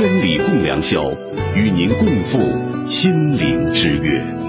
千里共良宵，与您共赴心灵之约。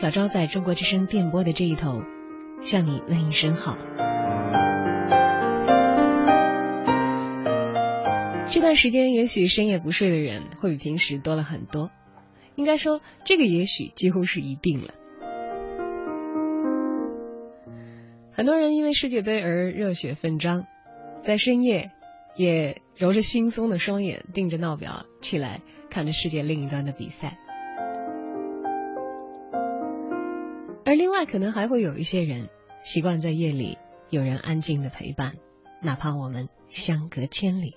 小昭在中国之声电波的这一头，向你问一声好。这段时间，也许深夜不睡的人会比平时多了很多。应该说，这个也许几乎是一定了。很多人因为世界杯而热血奋张，在深夜也揉着惺忪的双眼，盯着闹表起来，看着世界另一端的比赛。而另外，可能还会有一些人习惯在夜里有人安静的陪伴，哪怕我们相隔千里。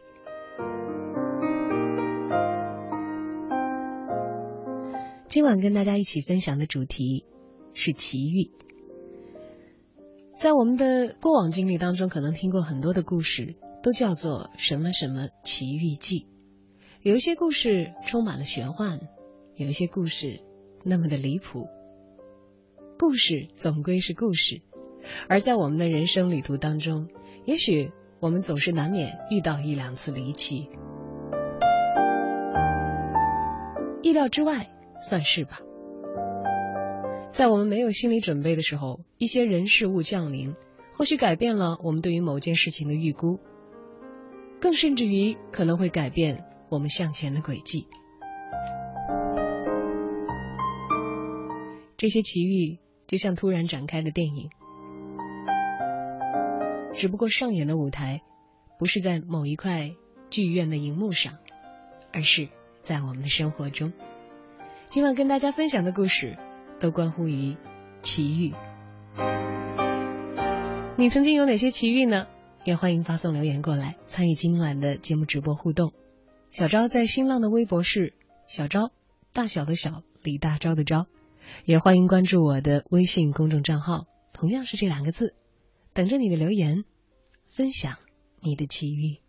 今晚跟大家一起分享的主题是奇遇。在我们的过往经历当中，可能听过很多的故事，都叫做什么什么奇遇记。有一些故事充满了玄幻，有一些故事那么的离谱。故事总归是故事，而在我们的人生旅途当中，也许我们总是难免遇到一两次离奇，意料之外算是吧。在我们没有心理准备的时候，一些人事物降临，或许改变了我们对于某件事情的预估，更甚至于可能会改变我们向前的轨迹。这些奇遇。就像突然展开的电影，只不过上演的舞台不是在某一块剧院的荧幕上，而是在我们的生活中。今晚跟大家分享的故事都关乎于奇遇。你曾经有哪些奇遇呢？也欢迎发送留言过来参与今晚的节目直播互动。小昭在新浪的微博是小昭，大小的小，李大钊的昭。也欢迎关注我的微信公众账号，同样是这两个字，等着你的留言，分享你的奇遇。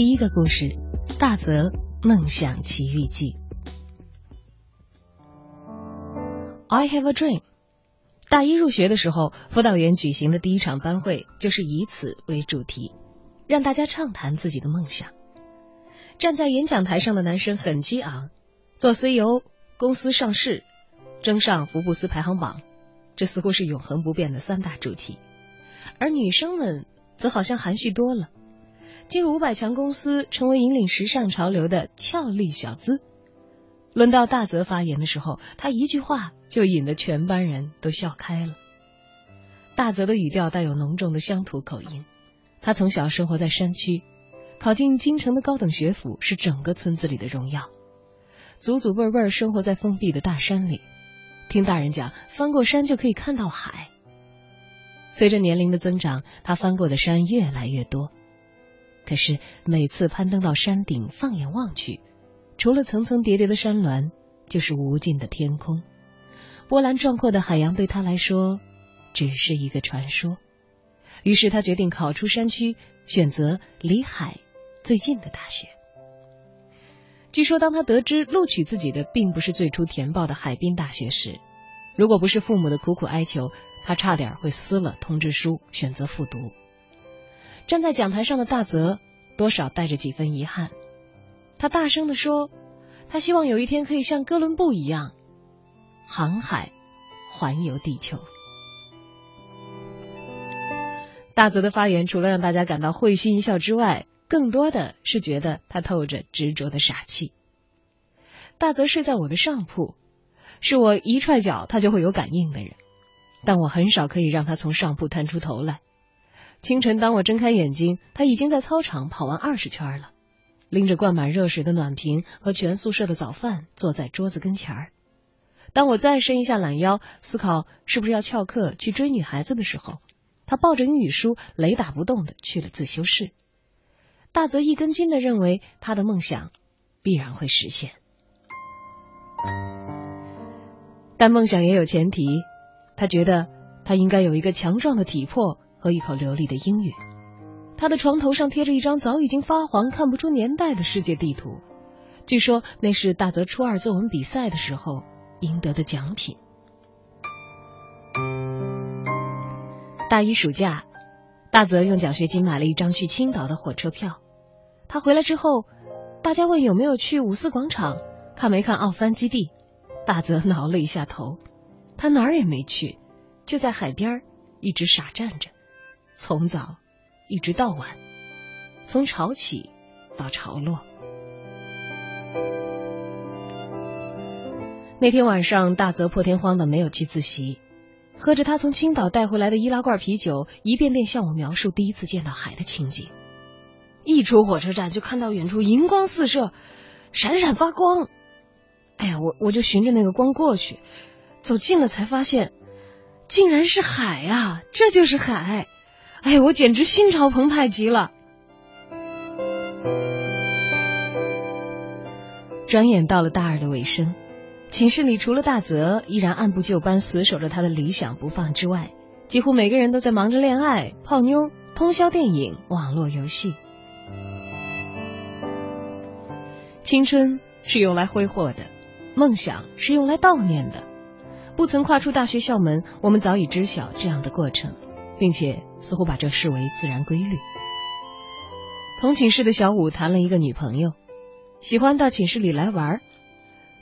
第一个故事：大泽梦想奇遇记。I have a dream。大一入学的时候，辅导员举行的第一场班会就是以此为主题，让大家畅谈自己的梦想。站在演讲台上的男生很激昂，做 CEO、公司上市、争上福布斯排行榜，这似乎是永恒不变的三大主题。而女生们则好像含蓄多了，进入五百强公司，成为引领时尚潮流的俏丽小资。轮到大泽发言的时候，他一句话就引得全班人都笑开了。大泽的语调带有浓重的乡土口音，他从小生活在山区，考进京城的高等学府是整个村子里的荣耀，祖祖辈辈生活在封闭的大山里，听大人讲，翻过山就可以看到海。随着年龄的增长，他翻过的山越来越多，可是每次攀登到山顶，放眼望去。除了层层叠叠的山峦，就是无尽的天空，波澜壮阔的海洋对他来说只是一个传说。于是他决定考出山区，选择离海最近的大学。据说，当他得知录取自己的并不是最初填报的海滨大学时，如果不是父母的苦苦哀求，他差点会撕了通知书，选择复读。站在讲台上的大泽，多少带着几分遗憾。他大声地说：“他希望有一天可以像哥伦布一样，航海环游地球。”大泽的发言除了让大家感到会心一笑之外，更多的是觉得他透着执着的傻气。大泽睡在我的上铺，是我一踹脚他就会有感应的人，但我很少可以让他从上铺探出头来。清晨，当我睁开眼睛，他已经在操场跑完二十圈了。拎着灌满热水的暖瓶和全宿舍的早饭，坐在桌子跟前儿。当我再伸一下懒腰，思考是不是要翘课去追女孩子的时候，他抱着英语书，雷打不动的去了自修室。大泽一根筋的认为，他的梦想必然会实现。但梦想也有前提，他觉得他应该有一个强壮的体魄和一口流利的英语。他的床头上贴着一张早已经发黄、看不出年代的世界地图，据说那是大泽初二作文比赛的时候赢得的奖品。大一暑假，大泽用奖学金买了一张去青岛的火车票。他回来之后，大家问有没有去五四广场看没看奥帆基地，大泽挠了一下头，他哪儿也没去，就在海边一直傻站着，从早。一直到晚，从潮起到潮落。那天晚上，大泽破天荒的没有去自习，喝着他从青岛带回来的易拉罐啤酒，一遍遍向我描述第一次见到海的情景。一出火车站，就看到远处银光四射，闪闪发光。哎呀，我我就循着那个光过去，走近了才发现，竟然是海啊！这就是海。哎，我简直心潮澎湃极了。转眼到了大二的尾声，寝室里除了大泽依然按部就班死守着他的理想不放之外，几乎每个人都在忙着恋爱、泡妞、通宵电影、网络游戏。青春是用来挥霍的，梦想是用来悼念的。不曾跨出大学校门，我们早已知晓这样的过程。并且似乎把这视为自然规律。同寝室的小五谈了一个女朋友，喜欢到寝室里来玩，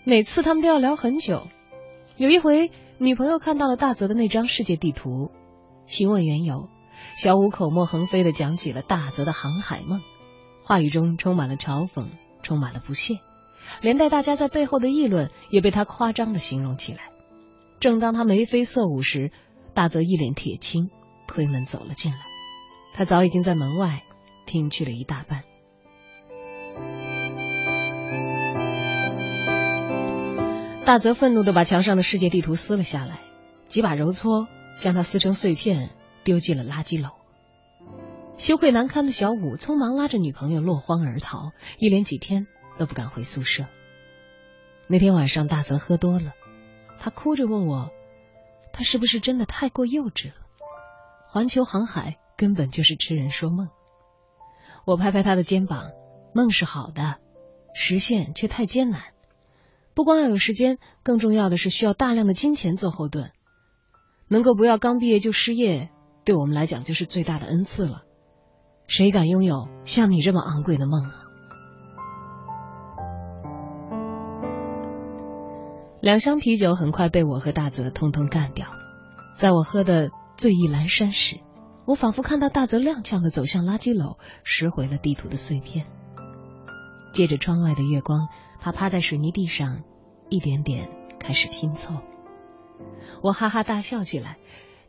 每次他们都要聊很久。有一回，女朋友看到了大泽的那张世界地图，询问缘由，小五口沫横飞的讲起了大泽的航海梦，话语中充满了嘲讽，充满了不屑，连带大家在背后的议论也被他夸张的形容起来。正当他眉飞色舞时，大泽一脸铁青。推门走了进来，他早已经在门外听去了一大半。大泽愤怒的把墙上的世界地图撕了下来，几把揉搓将它撕成碎片，丢进了垃圾篓。羞愧难堪的小五匆忙拉着女朋友落荒而逃，一连几天都不敢回宿舍。那天晚上，大泽喝多了，他哭着问我，他是不是真的太过幼稚了？环球航海根本就是痴人说梦。我拍拍他的肩膀，梦是好的，实现却太艰难。不光要有时间，更重要的是需要大量的金钱做后盾。能够不要刚毕业就失业，对我们来讲就是最大的恩赐了。谁敢拥有像你这么昂贵的梦啊？两箱啤酒很快被我和大泽通通干掉。在我喝的醉意阑珊时，我仿佛看到大泽踉跄的走向垃圾篓，拾回了地图的碎片。借着窗外的月光，他趴在水泥地上，一点点开始拼凑。我哈哈大笑起来。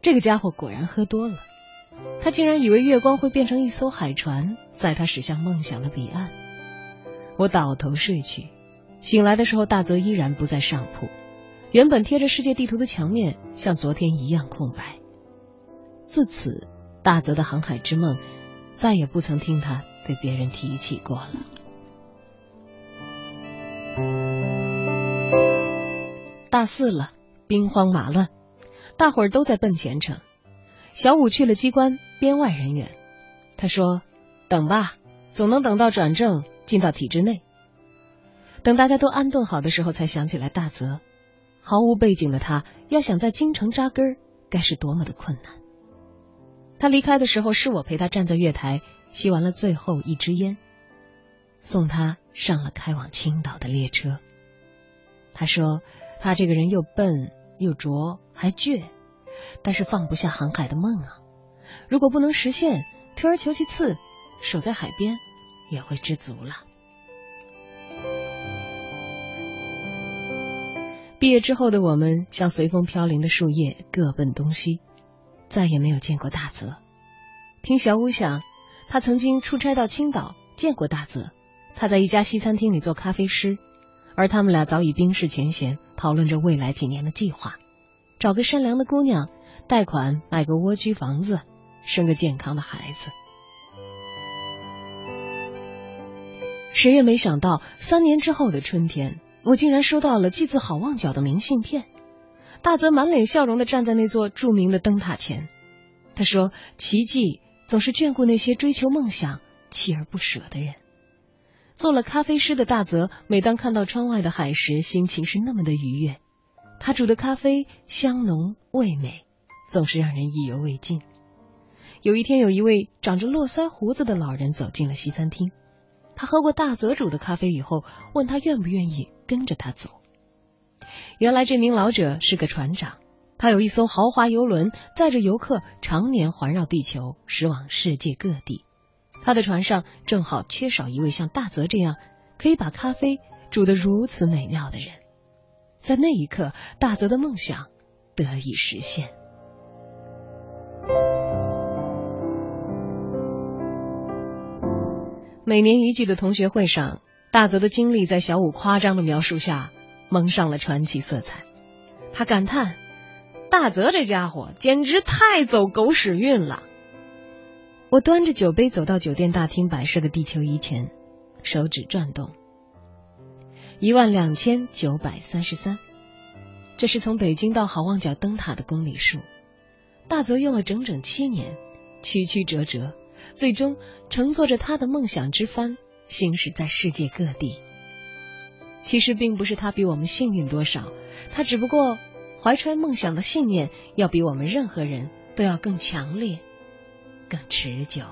这个家伙果然喝多了，他竟然以为月光会变成一艘海船，载他驶向梦想的彼岸。我倒头睡去。醒来的时候，大泽依然不在上铺。原本贴着世界地图的墙面，像昨天一样空白。自此，大泽的航海之梦再也不曾听他对别人提起过了。大四了，兵荒马乱，大伙儿都在奔前程。小五去了机关编外人员，他说：“等吧，总能等到转正，进到体制内。”等大家都安顿好的时候，才想起来大泽，毫无背景的他，要想在京城扎根，该是多么的困难。他离开的时候，是我陪他站在月台，吸完了最后一支烟，送他上了开往青岛的列车。他说，他这个人又笨又拙还倔，但是放不下航海的梦啊。如果不能实现，退而求其次，守在海边也会知足了。毕业之后的我们，像随风飘零的树叶，各奔东西，再也没有见过大泽。听小五讲，他曾经出差到青岛，见过大泽。他在一家西餐厅里做咖啡师，而他们俩早已冰释前嫌，讨论着未来几年的计划：找个善良的姑娘，贷款买个蜗居房子，生个健康的孩子。谁也没想到，三年之后的春天。我竟然收到了寄自好望角的明信片。大泽满脸笑容的站在那座著名的灯塔前，他说：“奇迹总是眷顾那些追求梦想、锲而不舍的人。”做了咖啡师的大泽，每当看到窗外的海时，心情是那么的愉悦。他煮的咖啡香浓味美，总是让人意犹未尽。有一天，有一位长着络腮胡子的老人走进了西餐厅。他喝过大泽煮的咖啡以后，问他愿不愿意跟着他走。原来这名老者是个船长，他有一艘豪华游轮，载着游客常年环绕地球，驶往世界各地。他的船上正好缺少一位像大泽这样可以把咖啡煮得如此美妙的人。在那一刻，大泽的梦想得以实现。每年一聚的同学会上，大泽的经历在小五夸张的描述下蒙上了传奇色彩。他感叹：“大泽这家伙简直太走狗屎运了。”我端着酒杯走到酒店大厅摆设的地球仪前，手指转动，一万两千九百三十三，这是从北京到好望角灯塔的公里数。大泽用了整整七年，曲曲折折。最终乘坐着他的梦想之帆，行驶在世界各地。其实并不是他比我们幸运多少，他只不过怀揣梦想的信念，要比我们任何人都要更强烈、更持久。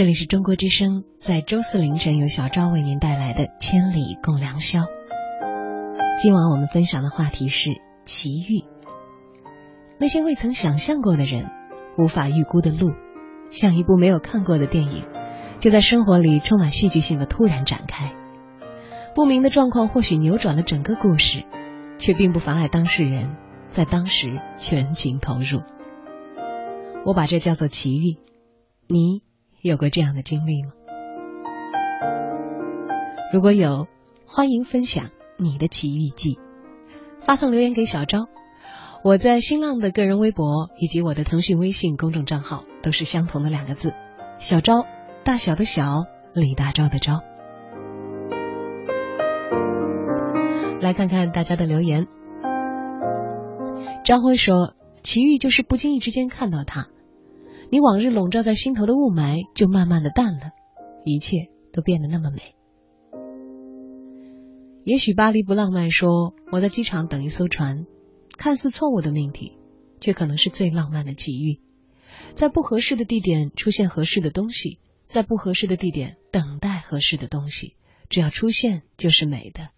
这里是中国之声，在周四凌晨由小昭为您带来的《千里共良宵》。今晚我们分享的话题是奇遇。那些未曾想象过的人，无法预估的路，像一部没有看过的电影，就在生活里充满戏剧性的突然展开。不明的状况或许扭转了整个故事，却并不妨碍当事人在当时全情投入。我把这叫做奇遇。你有过这样的经历吗？如果有，欢迎分享你的奇遇记，发送留言给小昭。我在新浪的个人微博以及我的腾讯微信公众账号都是相同的两个字：小昭，大小的小，李大钊的钊。来看看大家的留言。张辉说：“奇遇就是不经意之间看到他。”你往日笼罩在心头的雾霾就慢慢的淡了，一切都变得那么美。也许巴黎不浪漫说我在机场等一艘船，看似错误的命题，却可能是最浪漫的奇遇。在不合适的地点出现合适的东西，在不合适的地点等待合适的东西，只要出现就是美的。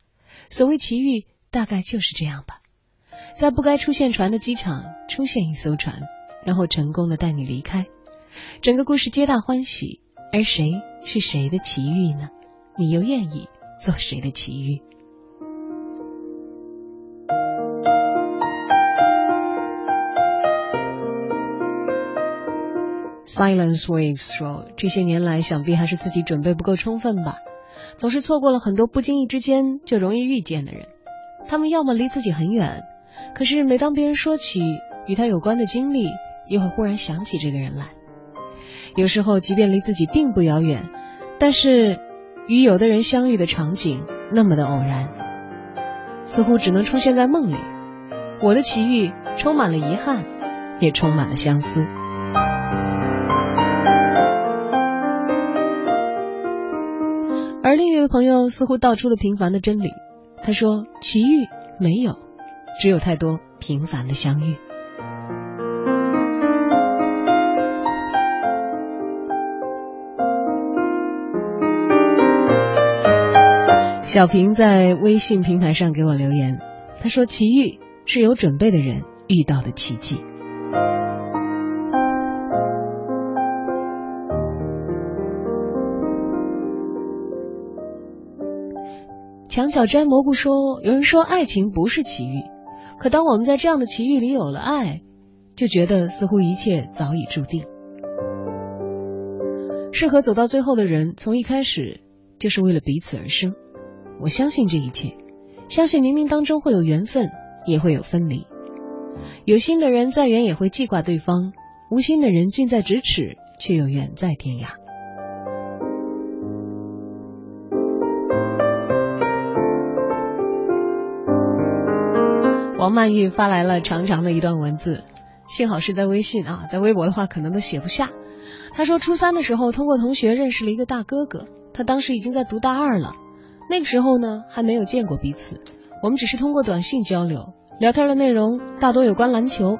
所谓奇遇，大概就是这样吧。在不该出现船的机场出现一艘船。然后成功的带你离开，整个故事皆大欢喜，而谁是谁的奇遇呢？你又愿意做谁的奇遇？Silence Waves 说：“这些年来，想必还是自己准备不够充分吧，总是错过了很多不经意之间就容易遇见的人。他们要么离自己很远，可是每当别人说起与他有关的经历，又会忽然想起这个人来。有时候，即便离自己并不遥远，但是与有的人相遇的场景那么的偶然，似乎只能出现在梦里。我的奇遇充满了遗憾，也充满了相思。”而另一位朋友似乎道出了平凡的真理。他说：“奇遇没有，只有太多平凡的相遇。”小平在微信平台上给我留言，他说：“奇遇是有准备的人遇到的奇迹。”墙角摘蘑菇说：“有人说爱情不是奇遇，可当我们在这样的奇遇里有了爱，就觉得似乎一切早已注定。适合走到最后的人，从一开始就是为了彼此而生。我相信这一切，相信冥冥当中会有缘分，也会有分离。有心的人再远也会记挂对方，无心的人近在咫尺，却又远在天涯。”王曼玉发来了长长的一段文字，幸好是在微信啊，在微博的话可能都写不下。她说，初三的时候通过同学认识了一个大哥哥，他当时已经在读大二了。那个时候呢，还没有见过彼此，我们只是通过短信交流，聊天的内容大多有关篮球。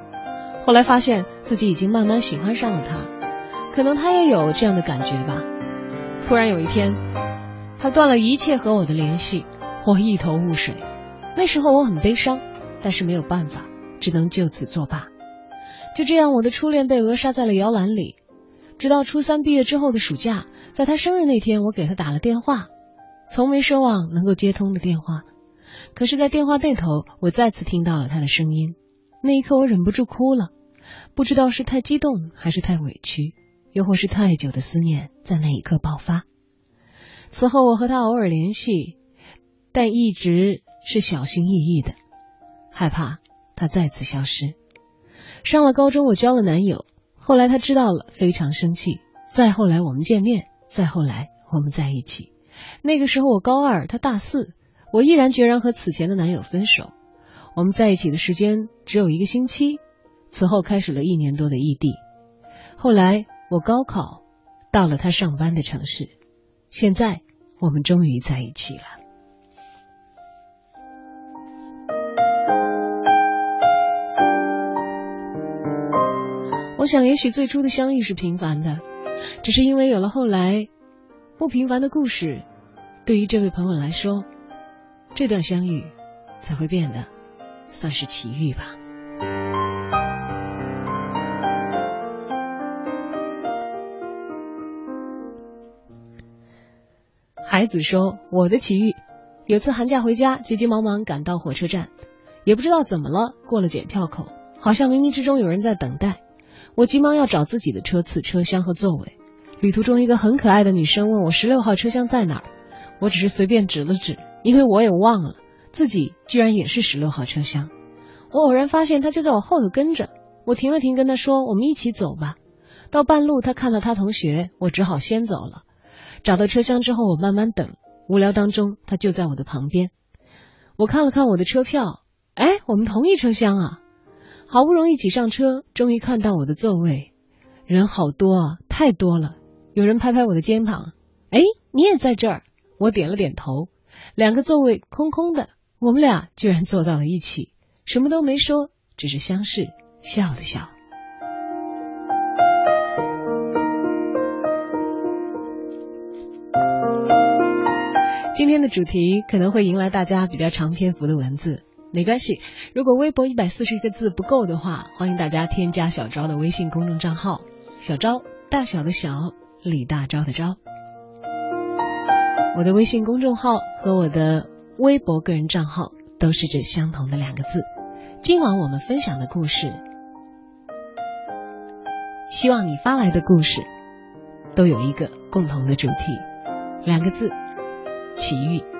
后来发现自己已经慢慢喜欢上了他，可能他也有这样的感觉吧。突然有一天，他断了一切和我的联系，我一头雾水。那时候我很悲伤。但是没有办法，只能就此作罢。就这样，我的初恋被扼杀在了摇篮里。直到初三毕业之后的暑假，在他生日那天，我给他打了电话，从没奢望能够接通的电话。可是，在电话那头，我再次听到了他的声音。那一刻，我忍不住哭了，不知道是太激动，还是太委屈，又或是太久的思念在那一刻爆发。此后，我和他偶尔联系，但一直是小心翼翼的。害怕他再次消失。上了高中，我交了男友，后来他知道了，非常生气。再后来我们见面，再后来我们在一起。那个时候我高二，他大四，我毅然决然和此前的男友分手。我们在一起的时间只有一个星期，此后开始了一年多的异地。后来我高考到了他上班的城市，现在我们终于在一起了。我想，也许最初的相遇是平凡的，只是因为有了后来不平凡的故事，对于这位朋友来说，这段相遇才会变得算是奇遇吧。孩子说：“我的奇遇，有次寒假回家，急急忙忙赶到火车站，也不知道怎么了，过了检票口，好像冥冥之中有人在等待。”我急忙要找自己的车次、车厢和座位。旅途中，一个很可爱的女生问我十六号车厢在哪儿，我只是随便指了指，因为我也忘了自己居然也是十六号车厢。我偶然发现他就在我后头跟着，我停了停，跟他说：“我们一起走吧。”到半路，他看到他同学，我只好先走了。找到车厢之后，我慢慢等，无聊当中，他就在我的旁边。我看了看我的车票，哎，我们同一车厢啊！好不容易挤上车，终于看到我的座位，人好多啊，太多了。有人拍拍我的肩膀，哎，你也在这儿？我点了点头。两个座位空空的，我们俩居然坐到了一起，什么都没说，只是相视笑了笑。今天的主题可能会迎来大家比较长篇幅的文字。没关系，如果微博一百四十个字不够的话，欢迎大家添加小昭的微信公众账号“小昭”，大小的小，李大钊的昭。我的微信公众号和我的微博个人账号都是这相同的两个字。今晚我们分享的故事，希望你发来的故事都有一个共同的主题，两个字：奇遇。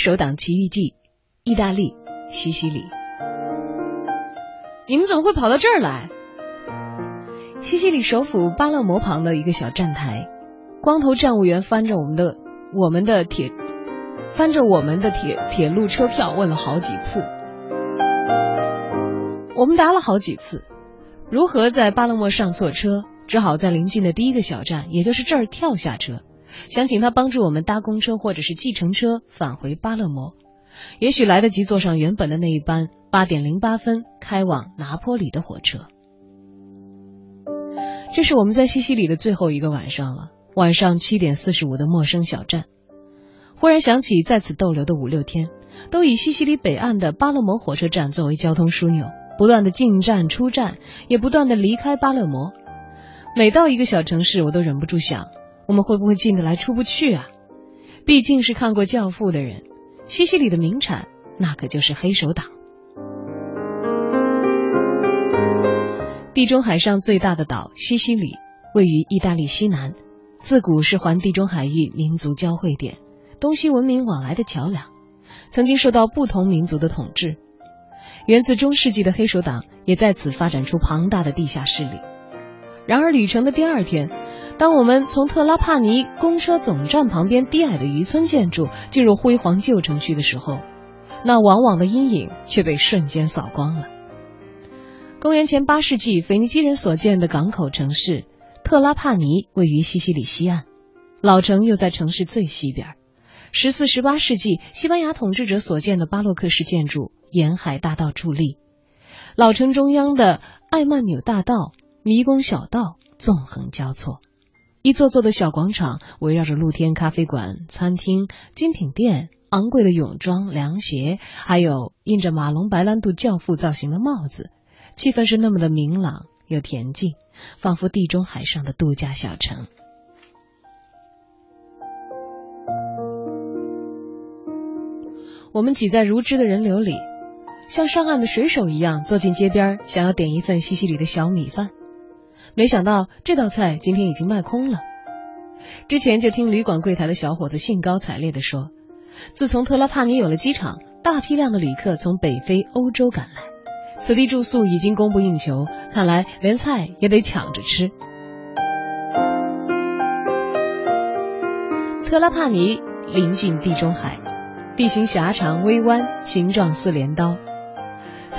黑手党奇遇记，意大利西西里。你们怎么会跑到这儿来？西西里首府巴勒摩旁的一个小站台，光头站务员翻着我们的我们的铁，翻着我们的铁铁路车票问了好几次，我们答了好几次，如何在巴勒莫上错车，只好在临近的第一个小站，也就是这儿跳下车。想请他帮助我们搭公车或者是计程车返回巴勒摩，也许来得及坐上原本的那一班八点零八分开往拿坡里的火车。这是我们在西西里的最后一个晚上了，晚上七点四十五的陌生小站。忽然想起在此逗留的五六天，都以西西里北岸的巴勒摩火车站作为交通枢纽，不断的进站出站，也不断的离开巴勒摩。每到一个小城市，我都忍不住想。我们会不会进得来出不去啊？毕竟是看过《教父》的人，西西里的名产那可就是黑手党。地中海上最大的岛西西里位于意大利西南，自古是环地中海域民族交汇点，东西文明往来的桥梁，曾经受到不同民族的统治。源自中世纪的黑手党也在此发展出庞大的地下势力。然而，旅程的第二天，当我们从特拉帕尼公车总站旁边低矮的渔村建筑进入辉煌旧城区的时候，那往往的阴影却被瞬间扫光了。公元前八世纪，腓尼基人所建的港口城市特拉帕尼位于西西里西岸，老城又在城市最西边。十四、十八世纪，西班牙统治者所建的巴洛克式建筑沿海大道矗立，老城中央的艾曼纽大道、迷宫小道纵横交错，一座座的小广场围绕着露天咖啡馆、餐厅、精品店、昂贵的泳装、凉鞋，还有印着马龙白兰度教父造型的帽子。气氛是那么的明朗又恬静，仿佛地中海上的度假小城。我们挤在如织的人流里，像上岸的水手一样坐进街边，想要点一份西西里的小米饭。没想到这道菜今天已经卖空了。之前就听旅馆柜台的小伙子兴高采烈地说，自从特拉帕尼有了机场，大批量的旅客从北非、欧洲赶来。此地住宿已经供不应求，看来连菜也得抢着吃。特拉帕尼临近地中海，地形狭长微弯，形状似镰刀。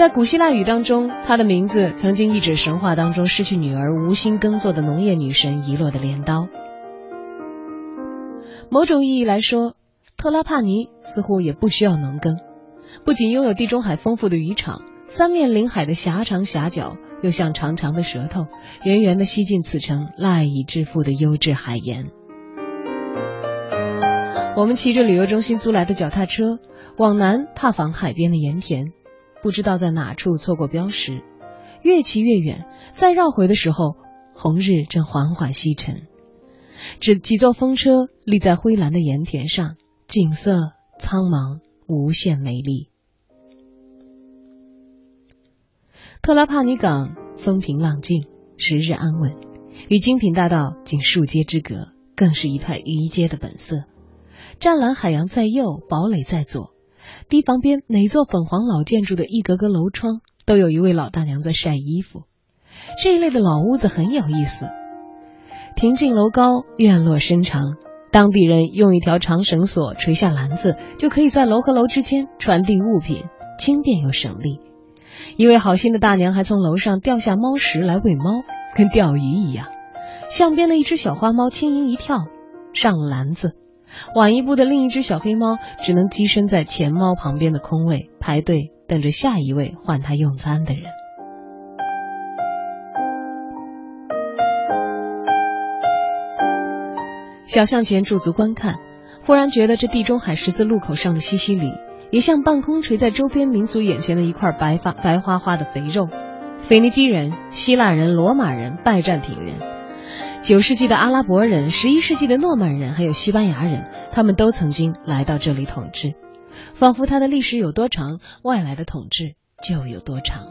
在古希腊语当中，它的名字曾经意指神话当中失去女儿、无心耕作的农业女神遗落的镰刀。某种意义来说，特拉帕尼似乎也不需要农耕，不仅拥有地中海丰富的渔场。三面临海的狭长狭角，又像长长的舌头，圆圆的吸进此城赖以致富的优质海盐。我们骑着旅游中心租来的脚踏车，往南踏访海边的盐田，不知道在哪处错过标识，越骑越远，再绕回的时候，红日正缓缓西沉，只几座风车立在灰蓝的盐田上，景色苍茫，无限美丽。特拉帕尼港风平浪静，时日安稳，与精品大道仅数街之隔，更是一派渔街的本色。湛蓝海洋在右，堡垒在左，堤防边每座粉黄老建筑的一格格楼窗，都有一位老大娘在晒衣服。这一类的老屋子很有意思，亭径楼高，院落深长，当地人用一条长绳索垂下篮子，就可以在楼和楼之间传递物品，轻便又省力。一位好心的大娘还从楼上掉下猫食来喂猫，跟钓鱼一样。巷边的一只小花猫轻盈一跳，上了篮子。晚一步的另一只小黑猫只能栖身在前猫旁边的空位，排队等着下一位换它用餐的人。小巷前驻足观看，忽然觉得这地中海十字路口上的西西里。也像半空垂在周边民族眼前的一块白发白花花的肥肉。腓尼基人、希腊人、罗马人、拜占庭人，九世纪的阿拉伯人、十一世纪的诺曼人，还有西班牙人，他们都曾经来到这里统治。仿佛它的历史有多长，外来的统治就有多长。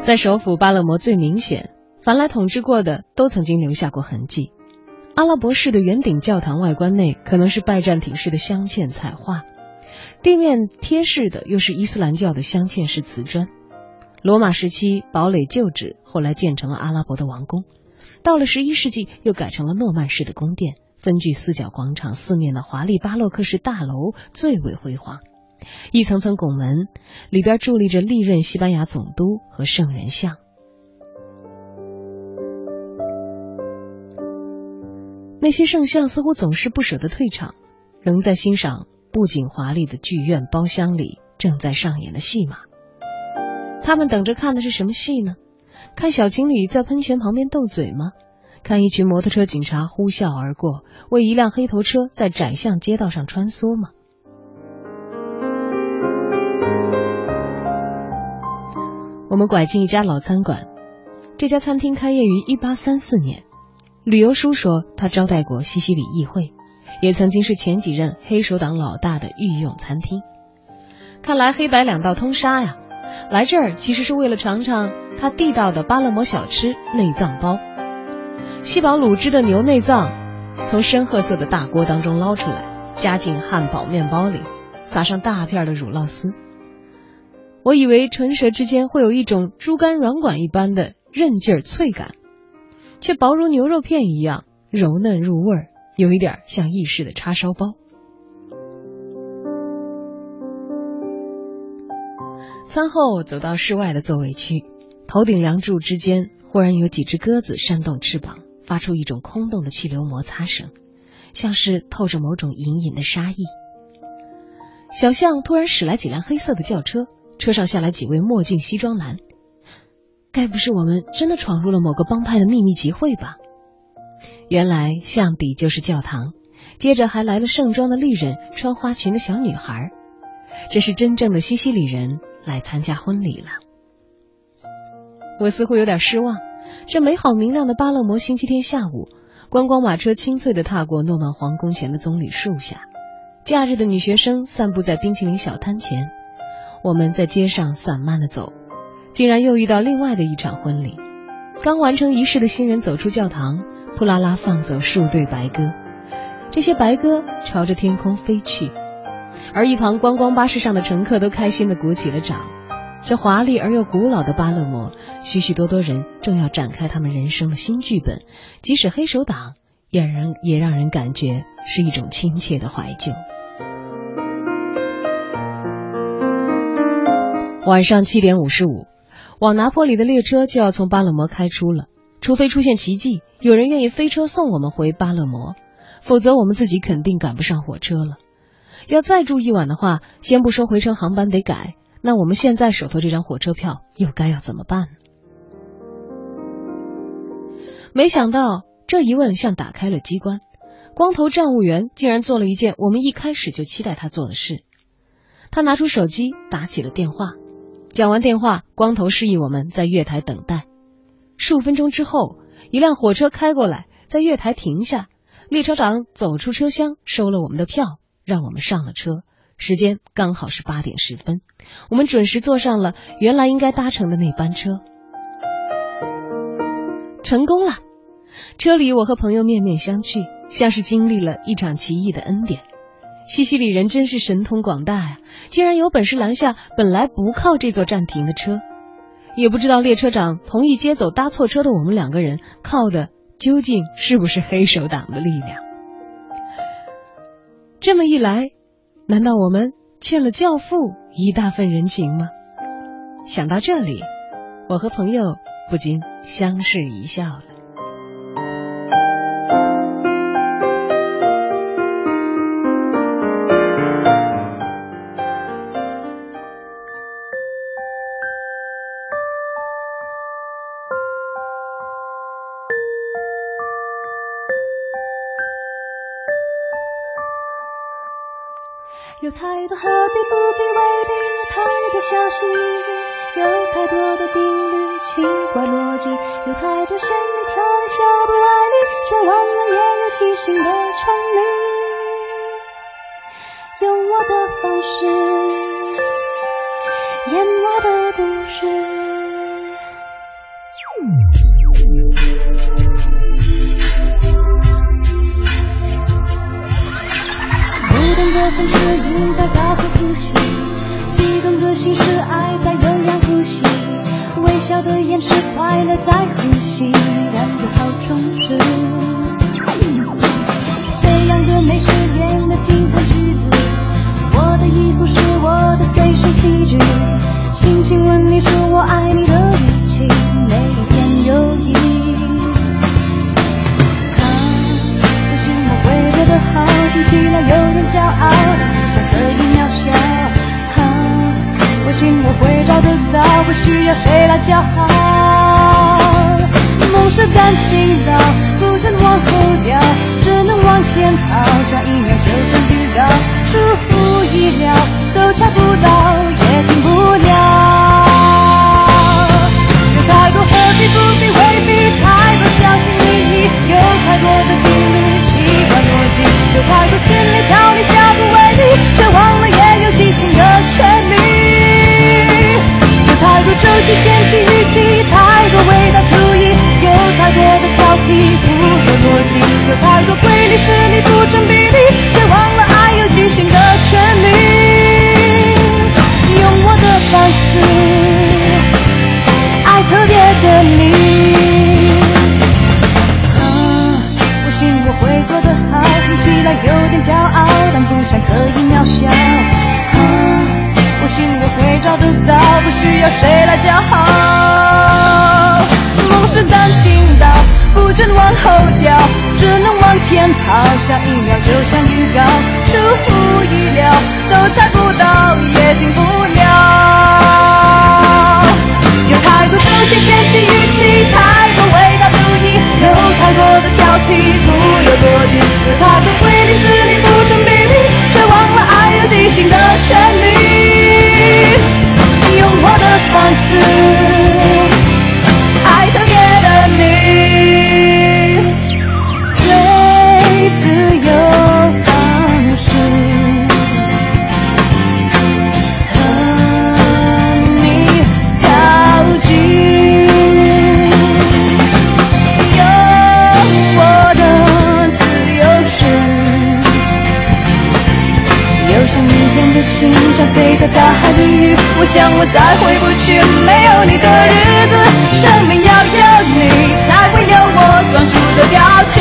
在首府巴勒摩最明显，凡来统治过的都曾经留下过痕迹。阿拉伯式的圆顶教堂外观内可能是拜占庭式的镶嵌彩画，地面贴饰的又是伊斯兰教的镶嵌式瓷砖。罗马时期堡垒旧址，后来建成了阿拉伯的王宫。到了十一世纪，又改成了诺曼式的宫殿，分具四角广场，四面的华丽巴洛克式大楼最为辉煌，一层层拱门里边伫立着历任西班牙总督和圣人像。那些圣像似乎总是不舍得退场，仍在欣赏布景华丽的剧院包厢里正在上演的戏码。他们等着看的是什么戏呢？看小情侣在喷泉旁边斗嘴吗？看一群摩托车警察呼啸而过，为一辆黑头车在窄巷街道上穿梭吗？我们拐进一家老餐馆，这家餐厅开业于一八三四年。旅游书说，他招待过西西里议会，也曾经是前几任黑手党老大的御用餐厅。看来黑白两道通杀呀！来这儿其实是为了尝尝它地道的巴勒摩小吃内脏包，细饱卤汁的牛内脏从深褐色的大锅当中捞出来，夹进汉堡面包里，撒上大片的乳酪丝。我以为唇舌之间会有一种猪肝软管一般的韧劲儿脆感，却薄如牛肉片一样柔嫩入味儿，有一点像意式的叉烧包。餐后走到室外的座位区，头顶梁柱之间忽然有几只鸽子扇动翅膀，发出一种空洞的气流摩擦声，像是透着某种隐隐的杀意。小巷突然驶来几辆黑色的轿车。车上下来几位墨镜西装男，该不是我们真的闯入了某个帮派的秘密集会吧？原来巷底就是教堂，接着还来了盛装的丽人、穿花裙的小女孩，这是真正的西西里人来参加婚礼了。我似乎有点失望，这美好明亮的巴勒摩星期天下午，观光马车清脆的踏过诺曼皇宫前的棕榈树下，假日的女学生散步在冰淇淋小摊前。我们在街上散漫的走，竟然又遇到另外的一场婚礼。刚完成仪式的新人走出教堂，扑啦啦放走数对白鸽，这些白鸽朝着天空飞去，而一旁观光巴士上的乘客都开心的鼓起了掌。这华丽而又古老的巴勒摩，许许多多人正要展开他们人生的新剧本，即使黑手党，也让也让人感觉是一种亲切的怀旧。晚上七点五十五，往拿坡里的列车就要从巴勒摩开出了。除非出现奇迹，有人愿意飞车送我们回巴勒摩，否则我们自己肯定赶不上火车了。要再住一晚的话，先不说回程航班得改，那我们现在手头这张火车票又该要怎么办？没想到这一问像打开了机关，光头站务员竟然做了一件我们一开始就期待他做的事，他拿出手机打起了电话。讲完电话，光头示意我们在月台等待。数分钟之后，一辆火车开过来，在月台停下。列车长走出车厢，收了我们的票，让我们上了车。时间刚好是八点十分，我们准时坐上了原来应该搭乘的那班车。成功了！车里我和朋友面面相觑，像是经历了一场奇异的恩典。西西里人真是神通广大呀！竟然有本事拦下本来不靠这座站停的车，也不知道列车长同意接走搭错车的我们两个人，靠的究竟是不是黑手党的力量？这么一来，难道我们欠了教父一大份人情吗？想到这里，我和朋友不禁相视一笑了。不必未必，有太多小心翼翼，有太多的定律奇怪逻辑，有太多线里条里小不爱你，却忘了也有即兴的张力。用我的方式演我的故事。呼吸，激动的心是爱在悠扬呼吸，微笑的眼是快乐在呼吸，感觉好充实。会找得到，不需要谁来叫好。梦是单行道，不能往后掉，只能往前跑，下一秒就像预告，出乎意料，都猜不到，有太多规律是你组成比例，却忘了爱有即兴的权利。用我的反思，爱特别的你。啊，我信我会做得好，听起来有点骄傲，但不想刻意渺小。啊，我信我会找得到，不需要谁来叫好。是单行道，不准往后掉，只能往前跑，下一秒就像预告，出乎意料，都猜不到，也停不了。有太多东西嫌弃语气，太多味道注意，有太多的挑剔，不有逻辑，有太多规定是你不成比例，却忘了爱有即兴的权在大海里。我想我再回不去没有你的日子，生命要有你，才会有我专属的表情。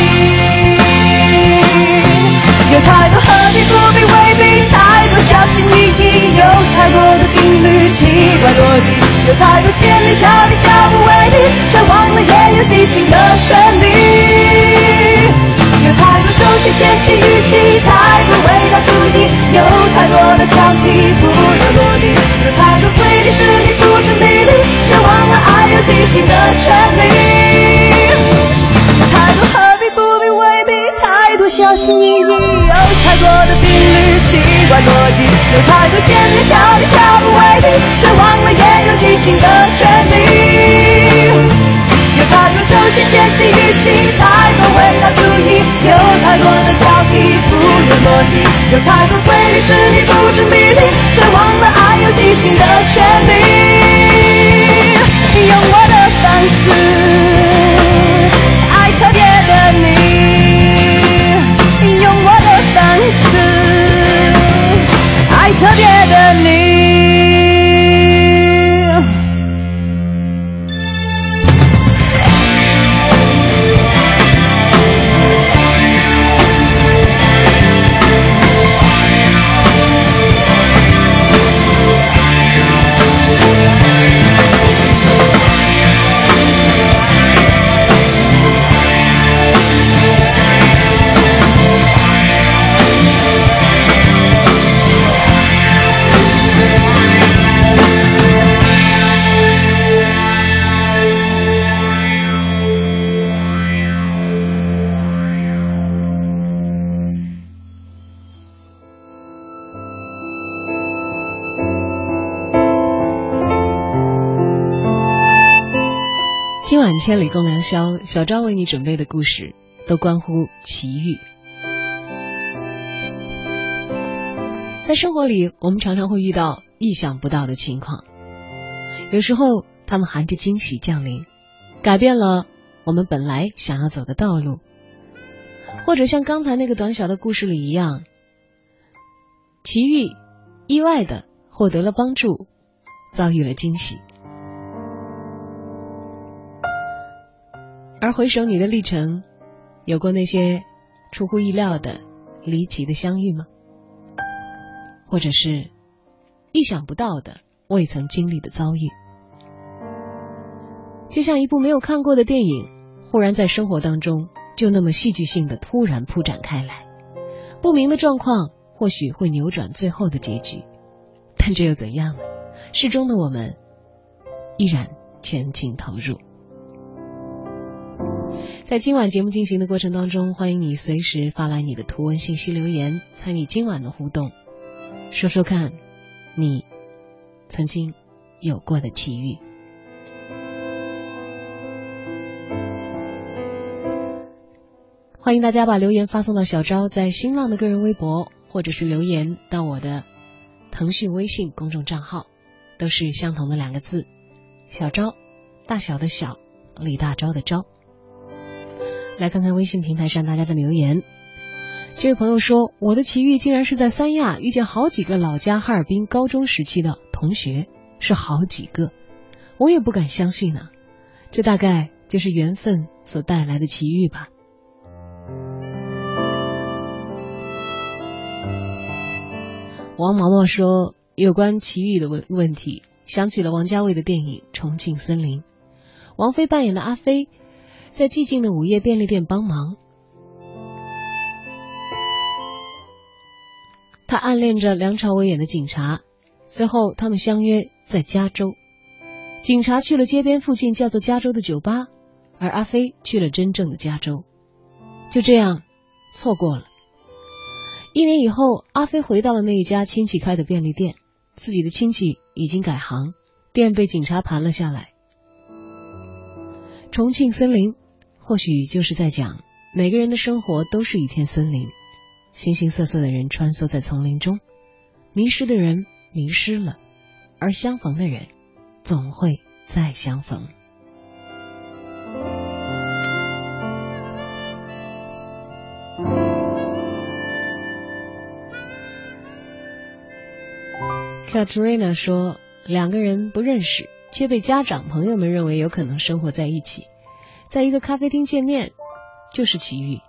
有太多何必不必未必，太多小心翼翼，有太多的定律，奇怪逻辑，有太多线里条里小不为例，却忘了也有即兴的权利。有太多熟悉嫌弃语气，太多味道注意，有太多的挑剔，不有逻辑，有太多规律是你组成比例，却忘了爱有即兴的权利。太多何必不必未必，太多小心翼翼，有太多的定律，奇怪逻辑，有太多线里条里小不为例，却忘了也有即兴的权利。有太多周期嫌弃语气，太多味道注意，有太多的挑剔，不有逻辑，有太多规律是你组成比例，却忘了爱有即兴的权利。用我的反思，爱特别的你，用我的反思，爱特别的你。今晚千里共良宵，小昭为你准备的故事都关乎奇遇。在生活里，我们常常会遇到意想不到的情况，有时候他们含着惊喜降临，改变了我们本来想要走的道路，或者像刚才那个短小的故事里一样，奇遇意外的获得了帮助，遭遇了惊喜。而回首你的历程，有过那些出乎意料的离奇的相遇吗？或者是意想不到的未曾经历的遭遇？就像一部没有看过的电影，忽然在生活当中就那么戏剧性的突然铺展开来，不明的状况或许会扭转最后的结局，但这又怎样呢？适中的我们依然全情投入。在今晚节目进行的过程当中，欢迎你随时发来你的图文信息留言，参与今晚的互动，说说看你曾经有过的奇遇。欢迎大家把留言发送到小昭在新浪的个人微博，或者是留言到我的腾讯微信公众账号，都是相同的两个字：小昭，大小的小，李大钊的钊。来看看微信平台上大家的留言。这位朋友说：“我的奇遇竟然是在三亚遇见好几个老家哈尔滨高中时期的同学，是好几个，我也不敢相信呢。这大概就是缘分所带来的奇遇吧。”王毛毛说：“有关奇遇的问问题，想起了王家卫的电影《重庆森林》，王菲扮演的阿飞，在寂静的午夜便利店帮忙。”他暗恋着梁朝伟演的警察，随后他们相约在加州。警察去了街边附近叫做加州的酒吧，而阿飞去了真正的加州。就这样，错过了。一年以后，阿飞回到了那一家亲戚开的便利店，自己的亲戚已经改行，店被警察盘了下来。重庆森林，或许就是在讲每个人的生活都是一片森林。形形色色的人穿梭在丛林中，迷失的人迷失了，而相逢的人总会再相逢。Katrina 说：“两个人不认识，却被家长朋友们认为有可能生活在一起，在一个咖啡厅见面，就是奇遇。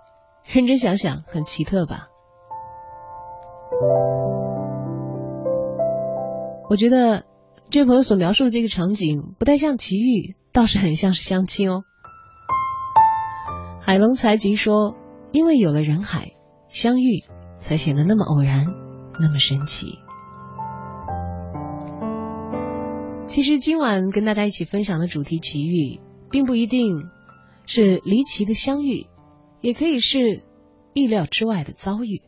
认真想想，很奇特吧？”我觉得这位朋友所描述的这个场景不太像奇遇，倒是很像是相亲哦。海龙才吉说：“因为有了人海相遇，才显得那么偶然，那么神奇。”其实今晚跟大家一起分享的主题奇遇，并不一定是离奇的相遇，也可以是意料之外的遭遇。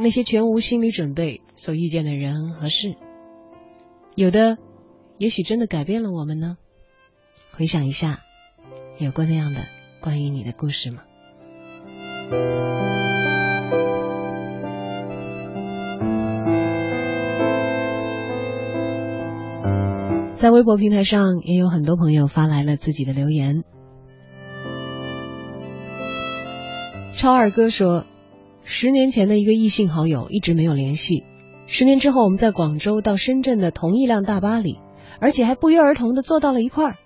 那些全无心理准备所遇见的人和事，有的也许真的改变了我们呢。回想一下，有过那样的关于你的故事吗？在微博平台上，也有很多朋友发来了自己的留言。超二哥说。十年前的一个异性好友一直没有联系，十年之后我们在广州到深圳的同一辆大巴里，而且还不约而同的坐到了一块儿。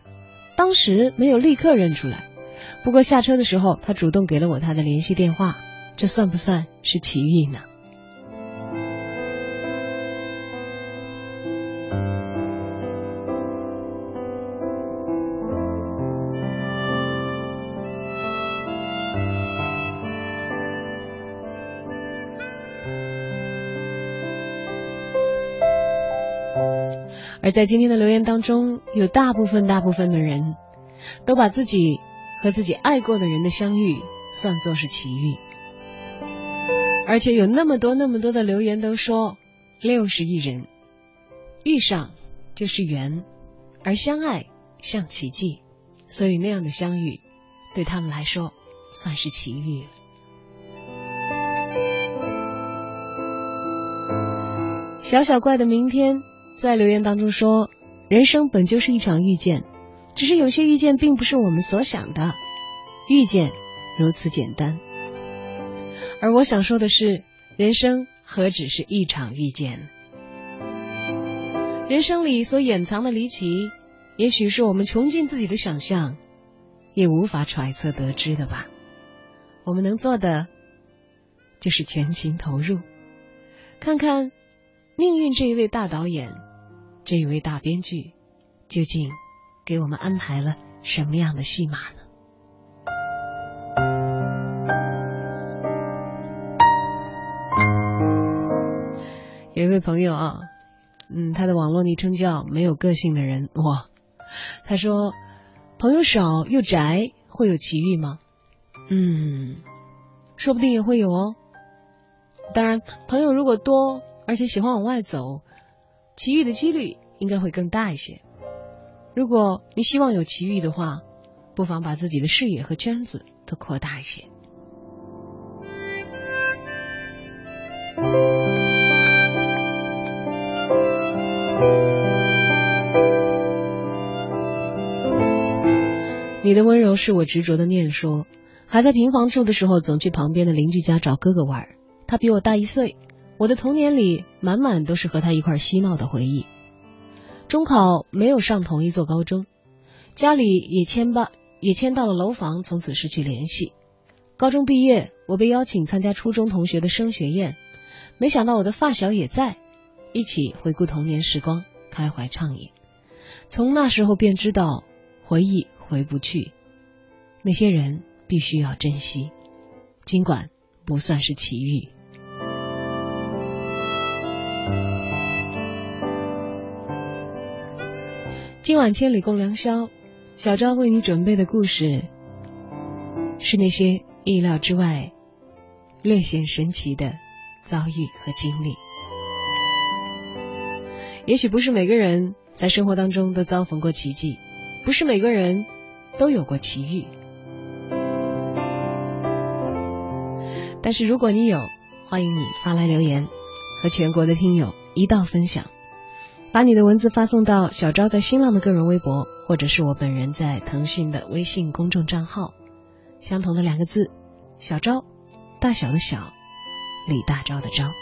当时没有立刻认出来，不过下车的时候他主动给了我他的联系电话，这算不算是奇遇呢？在今天的留言当中，有大部分大部分的人都把自己和自己爱过的人的相遇算作是奇遇，而且有那么多那么多的留言都说六十亿人遇上就是缘，而相爱像奇迹，所以那样的相遇对他们来说算是奇遇了。小小怪的明天。在留言当中说，人生本就是一场遇见，只是有些遇见并不是我们所想的，遇见如此简单。而我想说的是，人生何止是一场遇见？人生里所掩藏的离奇，也许是我们穷尽自己的想象，也无法揣测得知的吧。我们能做的，就是全情投入，看看命运这一位大导演。这一位大编剧究竟给我们安排了什么样的戏码呢？有一位朋友啊，嗯，他的网络昵称叫“没有个性的人”哇，他说：“朋友少又宅，会有奇遇吗？”嗯，说不定也会有哦。当然，朋友如果多，而且喜欢往外走。奇遇的几率应该会更大一些。如果你希望有奇遇的话，不妨把自己的视野和圈子都扩大一些。你的温柔是我执着的念说。还在平房住的时候，总去旁边的邻居家找哥哥玩。他比我大一岁，我的童年里满满都是和他一块嬉闹的回忆。中考没有上同一座高中，家里也迁吧也迁到了楼房，从此失去联系。高中毕业，我被邀请参加初中同学的升学宴，没想到我的发小也在，一起回顾童年时光，开怀畅饮。从那时候便知道，回忆回不去，那些人必须要珍惜，尽管不算是奇遇。今晚千里共良宵，小昭为你准备的故事是那些意料之外、略显神奇的遭遇和经历。也许不是每个人在生活当中都遭逢过奇迹，不是每个人都有过奇遇。但是如果你有，欢迎你发来留言，和全国的听友一道分享。把你的文字发送到小昭在新浪的个人微博，或者是我本人在腾讯的微信公众账号，相同的两个字，小昭，大小的小，李大钊的钊。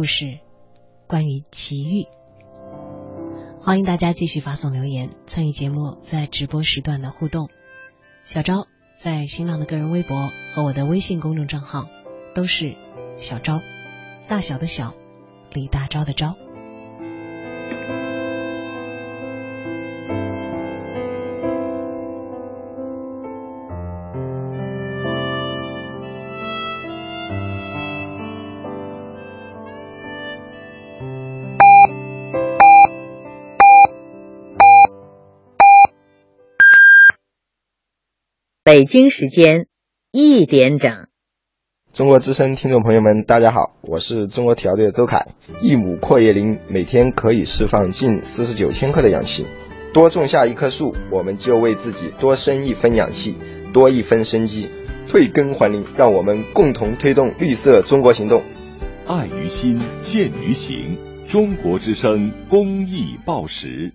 故事关于奇遇，欢迎大家继续发送留言参与节目在直播时段的互动。小昭在新浪的个人微博和我的微信公众账号都是小昭，大小的小，李大钊的昭。北京时间一点整。中国之声听众朋友们，大家好，我是中国体育队的周凯。一亩阔叶林每天可以释放近四十九千克的氧气，多种下一棵树，我们就为自己多生一分氧气，多一分生机。退耕还林，让我们共同推动绿色中国行动。爱于心，见于行。中国之声公益报时。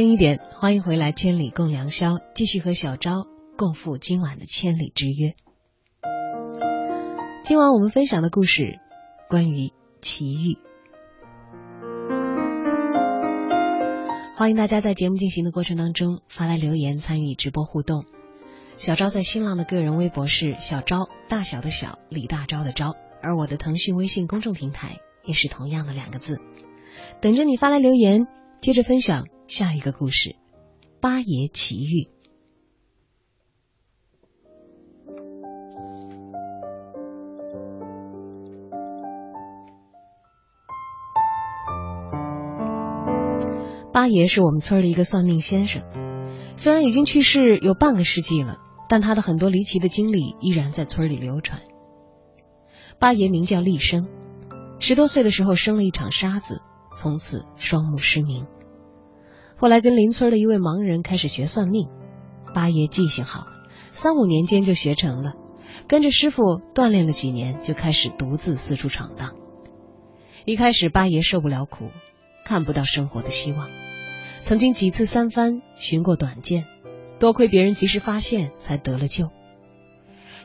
凌晨一点，欢迎回来，千里共良宵，继续和小昭共赴今晚的千里之约。今晚我们分享的故事关于奇遇，欢迎大家在节目进行的过程当中发来留言参与直播互动。小昭在新浪的个人微博是小昭，大小的小，李大钊的昭，而我的腾讯微信公众平台也是同样的两个字，等着你发来留言，接着分享下一个故事：八爷奇遇。八爷是我们村儿的一个算命先生，虽然已经去世有半个世纪了，但他的很多离奇的经历依然在村里流传。八爷名叫厉生，十多岁的时候生了一场沙子，从此双目失明。后来跟邻村的一位盲人开始学算命，八爷记性好，三五年间就学成了。跟着师傅锻炼了几年，就开始独自四处闯荡。一开始，八爷受不了苦，看不到生活的希望，曾经几次三番寻过短见，多亏别人及时发现，才得了救。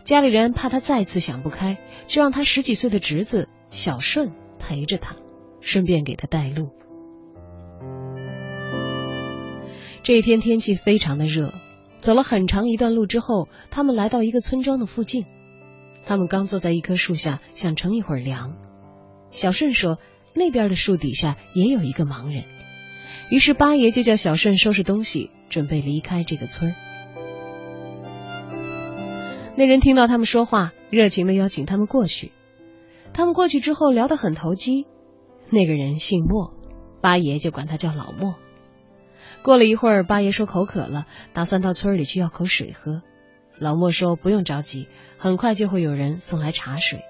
家里人怕他再次想不开，就让他十几岁的侄子小顺陪着他，顺便给他带路。这一天天气非常的热，走了很长一段路之后，他们来到一个村庄的附近。他们刚坐在一棵树下，想乘一会儿凉。小顺说：“那边的树底下也有一个盲人。”于是八爷就叫小顺收拾东西，准备离开这个村儿。那人听到他们说话，热情的邀请他们过去。他们过去之后聊得很投机。那个人姓莫，八爷就管他叫老莫。过了一会儿，八爷说口渴了，打算到村里去要口水喝。老莫说不用着急，很快就会有人送来茶水。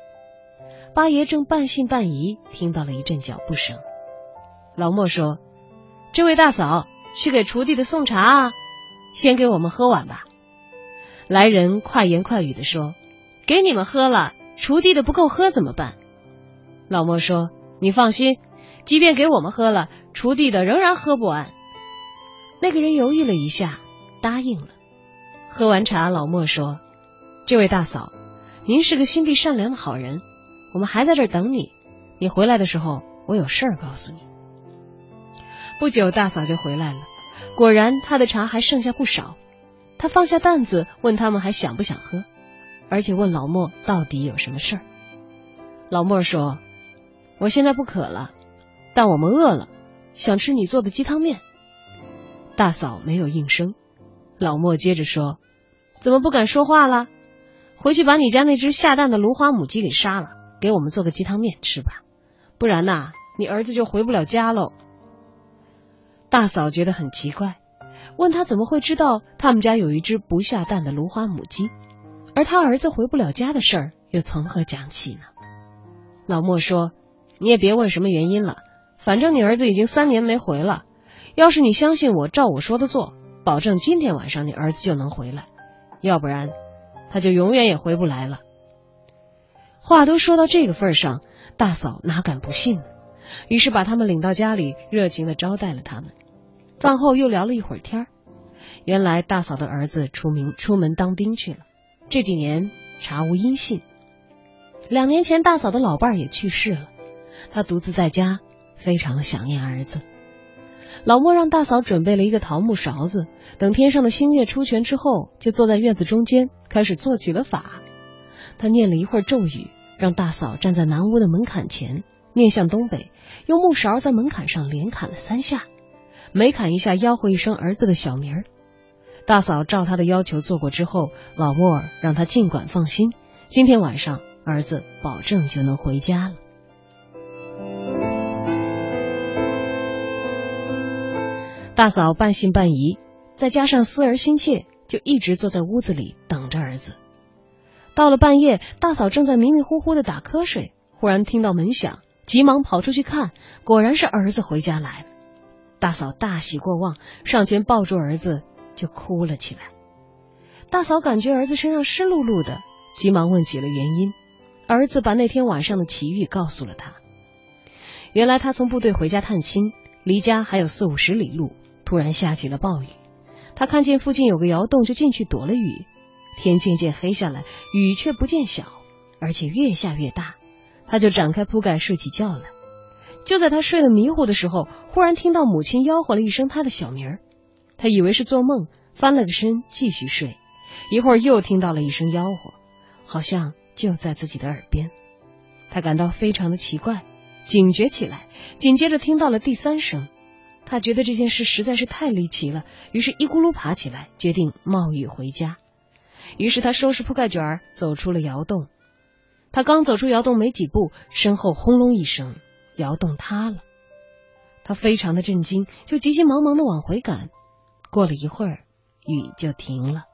八爷正半信半疑，听到了一阵脚步声。老莫说：“这位大嫂，去给锄地的送茶啊，先给我们喝碗吧。”来人快言快语的说：“给你们喝了，锄地的不够喝怎么办？”老莫说：“你放心，即便给我们喝了，锄地的仍然喝不完。”那个人犹豫了一下，答应了。喝完茶，老莫说：“这位大嫂，您是个心地善良的好人，我们还在这儿等你。你回来的时候，我有事儿告诉你。”不久，大嫂就回来了，果然她的茶还剩下不少。她放下担子，问他们还想不想喝，而且问老莫到底有什么事儿。老莫说：“我现在不渴了，但我们饿了，想吃你做的鸡汤面。”大嫂没有应声，老莫接着说：“怎么不敢说话了？回去把你家那只下蛋的芦花母鸡给杀了，给我们做个鸡汤面吃吧，不然呐，你儿子就回不了家喽。”大嫂觉得很奇怪，问他怎么会知道他们家有一只不下蛋的芦花母鸡，而他儿子回不了家的事儿又从何讲起呢？老莫说：“你也别问什么原因了，反正你儿子已经三年没回了。要是你相信我，照我说的做，保证今天晚上你儿子就能回来，要不然他就永远也回不来了。”话都说到这个份上，大嫂哪敢不信呢？于是把他们领到家里，热情的招待了他们。饭后又聊了一会儿天儿。原来大嫂的儿子出名出门当兵去了，这几年查无音信。两年前大嫂的老伴儿也去世了，她独自在家，非常想念儿子。老莫让大嫂准备了一个桃木勺子，等天上的星月出全之后，就坐在院子中间开始做起了法。他念了一会儿咒语，让大嫂站在南屋的门槛前，面向东北，用木勺在门槛上连砍了三下，每砍一下吆喝一声儿子的小名儿。大嫂照他的要求做过之后，老莫让他尽管放心，今天晚上儿子保证就能回家了。大嫂半信半疑，再加上思儿心切，就一直坐在屋子里等着儿子。到了半夜，大嫂正在迷迷糊糊的打瞌睡，忽然听到门响，急忙跑出去看，果然是儿子回家来了。大嫂大喜过望，上前抱住儿子就哭了起来。大嫂感觉儿子身上湿漉漉的，急忙问起了原因。儿子把那天晚上的奇遇告诉了他。原来他从部队回家探亲，离家还有四五十里路，突然下起了暴雨。他看见附近有个窑洞，就进去躲了雨。天渐渐黑下来，雨却不见小，而且越下越大。他就展开铺盖睡起觉来。就在他睡得迷糊的时候，忽然听到母亲吆喝了一声他的小名儿。他以为是做梦，翻了个身继续睡。一会儿又听到了一声吆喝，好像就在自己的耳边。他感到非常的奇怪，警觉起来。紧接着听到了第三声，他觉得这件事实在是太离奇了，于是一咕噜爬起来，决定冒雨回家。于是他收拾铺盖卷儿，走出了窑洞。他刚走出窑洞没几步，身后轰隆一声，窑洞塌了。他非常的震惊，就急急忙忙的往回赶。过了一会儿，雨就停了。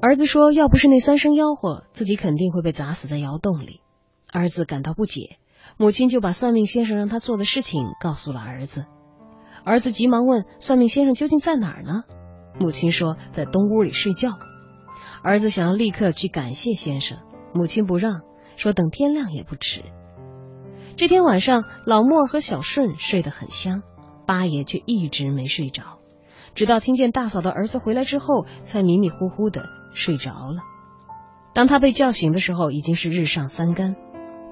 儿子说：“要不是那三声吆喝，自己肯定会被砸死在窑洞里。”儿子感到不解，母亲就把算命先生让他做的事情告诉了儿子。儿子急忙问：“算命先生究竟在哪儿呢？”母亲说：“在东屋里睡觉。”儿子想要立刻去感谢先生，母亲不让，说等天亮也不迟。这天晚上，老莫和小顺睡得很香，八爷却一直没睡着，直到听见大嫂的儿子回来之后，才迷迷糊糊的睡着了。当他被叫醒的时候，已经是日上三竿。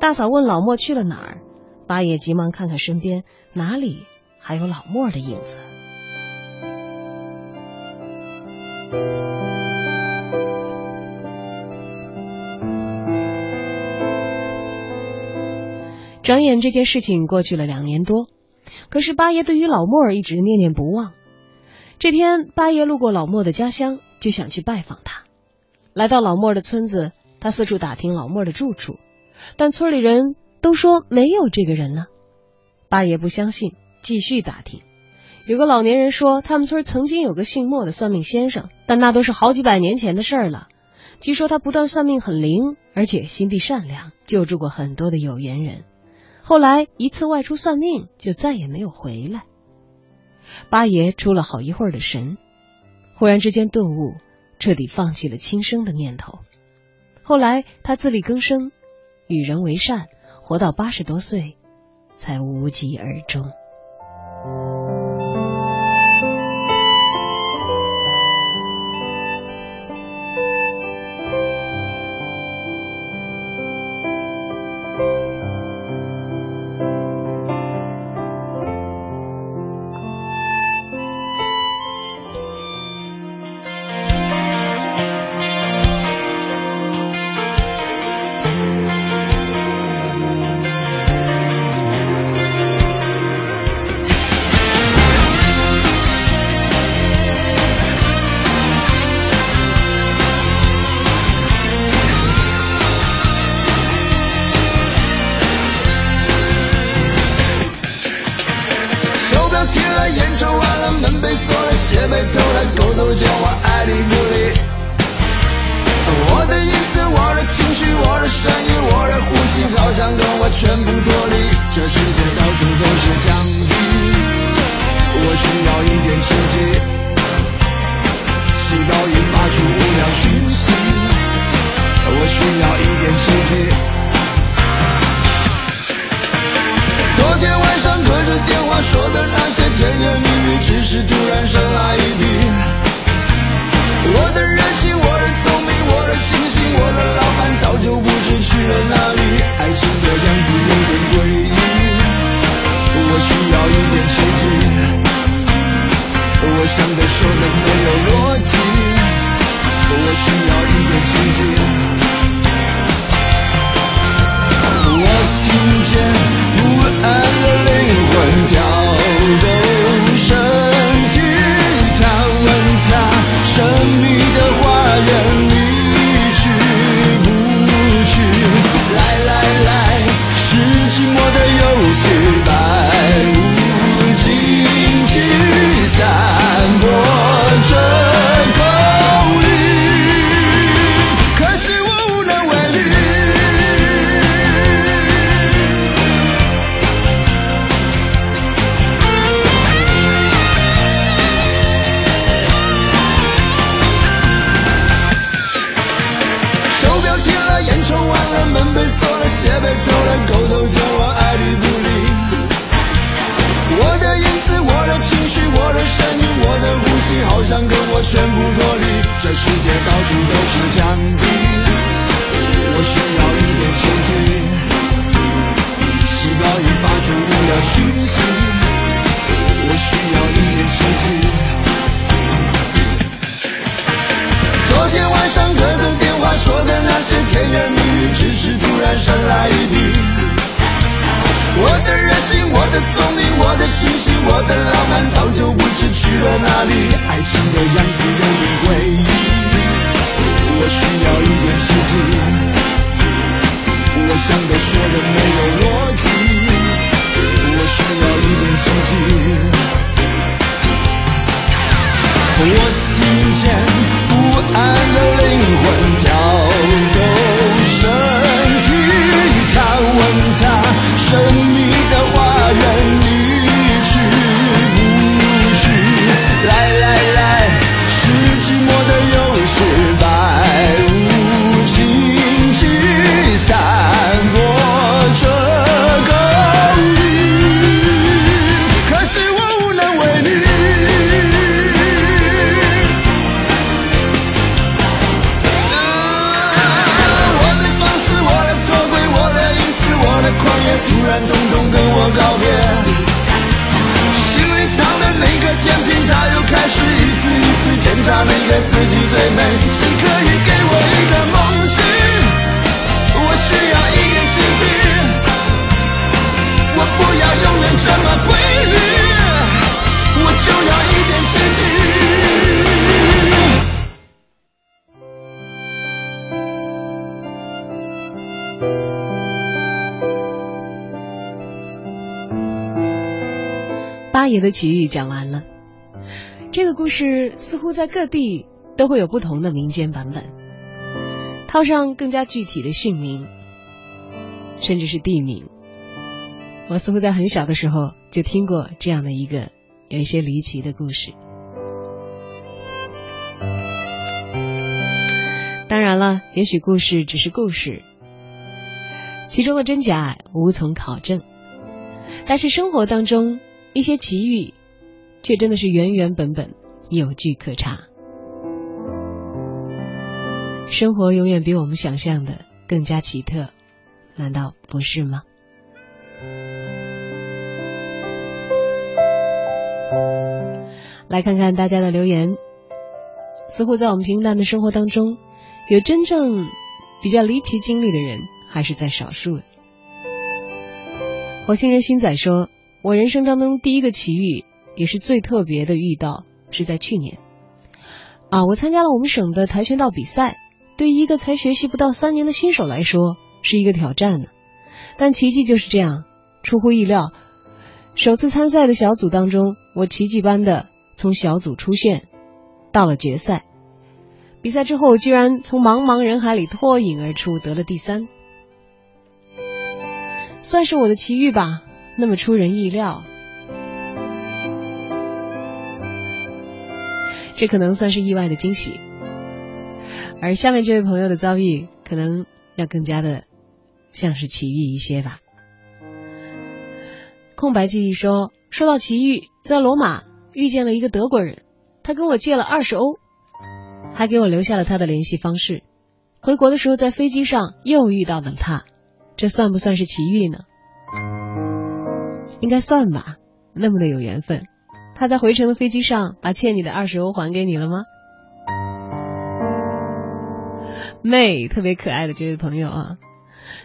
大嫂问老莫去了哪儿，八爷急忙看看身边，哪里还有老莫的影子？转眼这件事情过去了两年多，可是八爷对于老莫一直念念不忘。这天，八爷路过老莫的家乡，就想去拜访他。来到老莫的村子，他四处打听老莫的住处，但村里人都说没有这个人呢。八爷不相信，继续打听。有个老年人说，他们村曾经有个姓莫的算命先生，但那都是好几百年前的事儿了。据说他不但算命很灵，而且心地善良，救助过很多的有缘人。后来一次外出算命，就再也没有回来。八爷出了好一会儿的神，忽然之间顿悟，彻底放弃了轻生的念头。后来他自力更生，与人为善，活到八十多岁，才无疾而终。的奇遇讲完了，这个故事似乎在各地都会有不同的民间版本，套上更加具体的姓名，甚至是地名。我似乎在很小的时候就听过这样的一个有一些离奇的故事。当然了，也许故事只是故事，其中的真假无从考证，但是生活当中。一些奇遇，却真的是原原本本有据可查。生活永远比我们想象的更加奇特，难道不是吗？来看看大家的留言，似乎在我们平淡的生活当中，有真正比较离奇经历的人还是在少数的。火星人星仔说。我人生当中第一个奇遇，也是最特别的遇到，是在去年。啊，我参加了我们省的跆拳道比赛，对于一个才学习不到三年的新手来说，是一个挑战呢。但奇迹就是这样，出乎意料，首次参赛的小组当中，我奇迹般的从小组出现，到了决赛。比赛之后，居然从茫茫人海里脱颖而出，得了第三，算是我的奇遇吧。那么出人意料，这可能算是意外的惊喜。而下面这位朋友的遭遇，可能要更加的像是奇遇一些吧。空白记忆说，说到奇遇，在罗马遇见了一个德国人，他跟我借了二十欧，还给我留下了他的联系方式。回国的时候，在飞机上又遇到了他，这算不算是奇遇呢？应该算吧，那么的有缘分。他在回程的飞机上把欠你的二十欧还给你了吗？妹，特别可爱的这位朋友啊，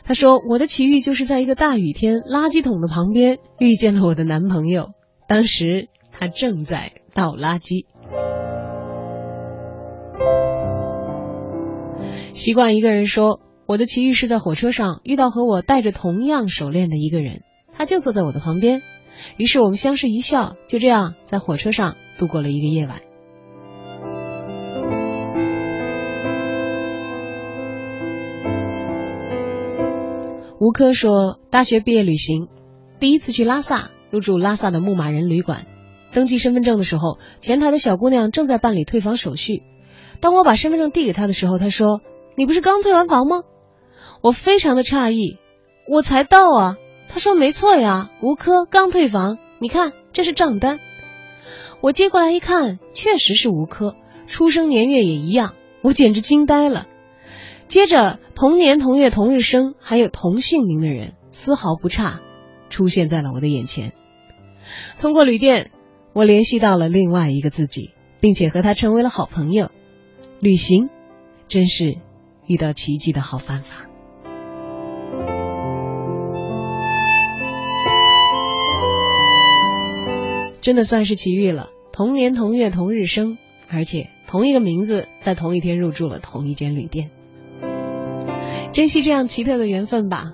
他说我的奇遇就是在一个大雨天，垃圾桶的旁边遇见了我的男朋友，当时他正在倒垃圾。习惯一个人说，我的奇遇是在火车上遇到和我戴着同样手链的一个人。他就坐在我的旁边，于是我们相视一笑，就这样在火车上度过了一个夜晚。吴科说，大学毕业旅行，第一次去拉萨，入住拉萨的牧马人旅馆。登记身份证的时候，前台的小姑娘正在办理退房手续。当我把身份证递给她的时候，她说：“你不是刚退完房吗？”我非常的诧异，我才到啊。他说：“没错呀，吴科刚退房，你看这是账单。”我接过来一看，确实是吴科，出生年月也一样，我简直惊呆了。接着，同年同月同日生，还有同姓名的人，丝毫不差，出现在了我的眼前。通过旅店，我联系到了另外一个自己，并且和他成为了好朋友。旅行，真是遇到奇迹的好办法。真的算是奇遇了，同年同月同日生，而且同一个名字，在同一天入住了同一间旅店。珍惜这样奇特的缘分吧。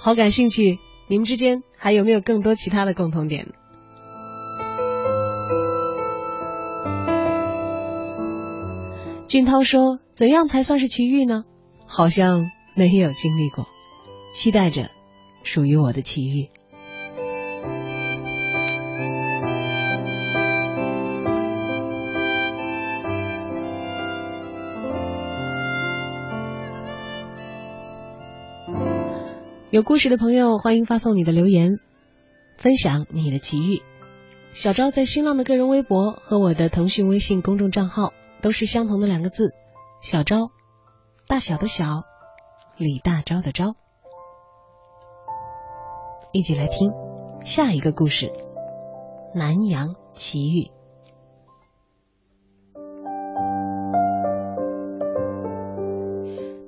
好感兴趣，你们之间还有没有更多其他的共同点？俊涛说：“怎样才算是奇遇呢？好像没有经历过，期待着属于我的奇遇。”有故事的朋友，欢迎发送你的留言，分享你的奇遇。小昭在新浪的个人微博和我的腾讯微信公众账号都是相同的两个字：小昭，大小的小，李大钊的钊。一起来听下一个故事：南洋奇遇。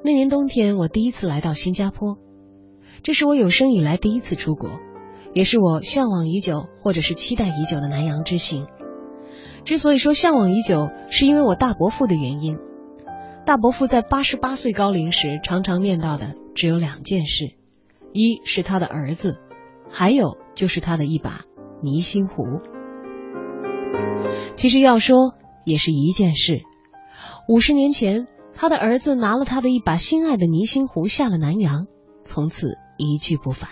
那年冬天，我第一次来到新加坡。这是我有生以来第一次出国，也是我向往已久或者是期待已久的南洋之行。之所以说向往已久，是因为我大伯父的原因。大伯父在八十八岁高龄时，常常念叨的只有两件事：一是他的儿子，还有就是他的一把泥心壶。其实要说，也是一件事。五十年前，他的儿子拿了他的一把心爱的泥心壶下了南洋，从此。一去不返。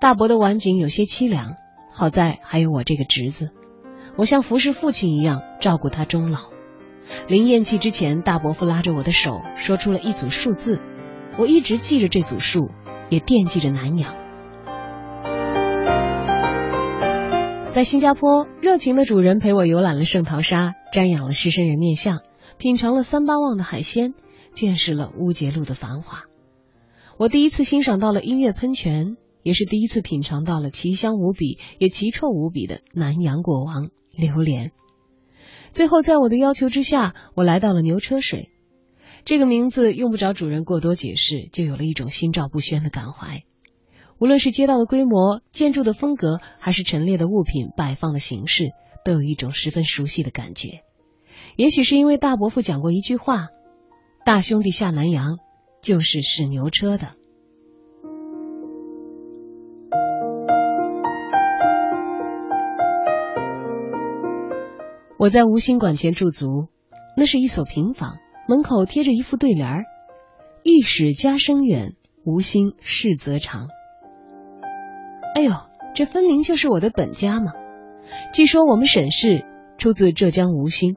大伯的晚景有些凄凉，好在还有我这个侄子，我像服侍父亲一样照顾他终老。临咽气之前，大伯父拉着我的手，说出了一组数字，我一直记着这组数，也惦记着南洋。在新加坡，热情的主人陪我游览了圣淘沙，瞻仰了狮身人面像，品尝了三巴旺的海鲜，见识了乌节路的繁华。我第一次欣赏到了音乐喷泉，也是第一次品尝到了奇香无比也奇臭无比的南洋果王榴莲。最后，在我的要求之下，我来到了牛车水。这个名字用不着主人过多解释，就有了一种心照不宣的感怀。无论是街道的规模、建筑的风格，还是陈列的物品摆放的形式，都有一种十分熟悉的感觉。也许是因为大伯父讲过一句话：“大兄弟下南洋。”就是使牛车的。我在吴兴馆前驻足，那是一所平房，门口贴着一副对联儿：“欲使家声远，吴兴事则长。”哎呦，这分明就是我的本家嘛！据说我们沈氏出自浙江吴兴，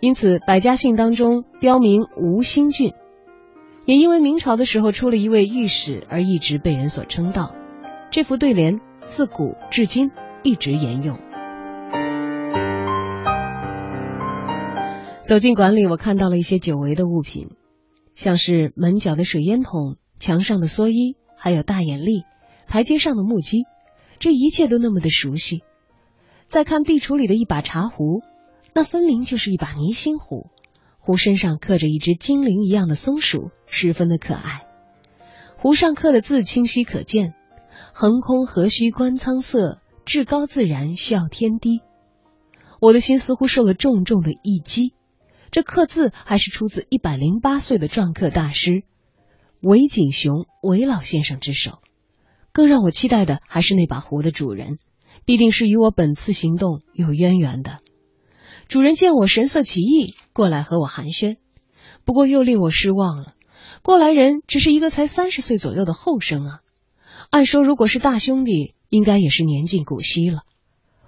因此百家姓当中标明吴兴郡。也因为明朝的时候出了一位御史，而一直被人所称道。这副对联自古至今一直沿用。走进馆里，我看到了一些久违的物品，像是门角的水烟筒、墙上的蓑衣，还有大眼力、台阶上的木屐，这一切都那么的熟悉。再看壁橱里的一把茶壶，那分明就是一把泥心壶。壶身上刻着一只精灵一样的松鼠，十分的可爱。壶上刻的字清晰可见：“横空何须观苍色，至高自然笑天低。”我的心似乎受了重重的一击。这刻字还是出自一百零八岁的篆刻大师韦景雄韦老先生之手。更让我期待的还是那把壶的主人，必定是与我本次行动有渊源的。主人见我神色奇异，过来和我寒暄，不过又令我失望了。过来人只是一个才三十岁左右的后生啊，按说如果是大兄弟，应该也是年近古稀了。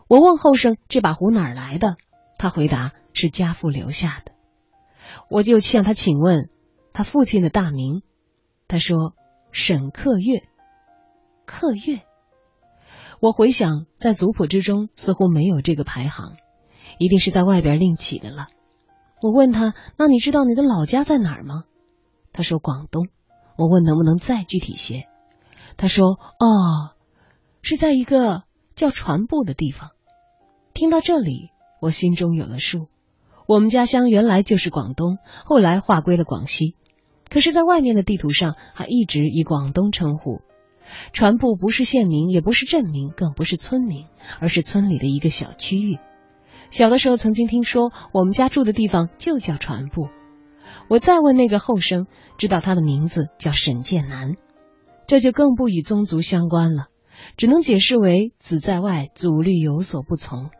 我问后生这把壶哪儿来的，他回答是家父留下的。我就向他请问他父亲的大名，他说沈克月。克月，我回想在族谱之中似乎没有这个排行。一定是在外边另起的了。我问他：“那你知道你的老家在哪儿吗？”他说：“广东。”我问能不能再具体些，他说：“哦，是在一个叫船埠的地方。”听到这里，我心中有了数。我们家乡原来就是广东，后来划归了广西，可是，在外面的地图上还一直以广东称呼。船埠不是县名，也不是镇名，更不是村名，而是村里的一个小区域。小的时候曾经听说，我们家住的地方就叫船埠。我再问那个后生，知道他的名字叫沈建南，这就更不与宗族相关了，只能解释为子在外，祖律有所不从。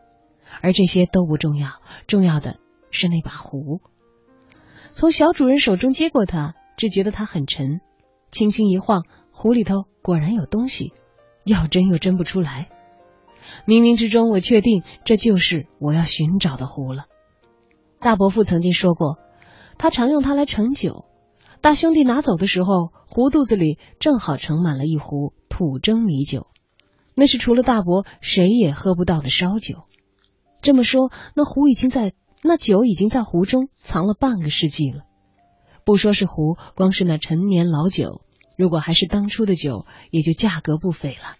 而这些都不重要，重要的是那把壶。从小主人手中接过它，只觉得它很沉，轻轻一晃，壶里头果然有东西，要斟又斟不出来。冥冥之中，我确定这就是我要寻找的壶了。大伯父曾经说过。他常用它来盛酒，大兄弟拿走的时候，壶肚子里正好盛满了一壶土蒸米酒，那是除了大伯谁也喝不到的烧酒。这么说，那壶已经在那酒已经在壶中藏了半个世纪了。不说是壶，光是那陈年老酒，如果还是当初的酒，也就价格不菲了。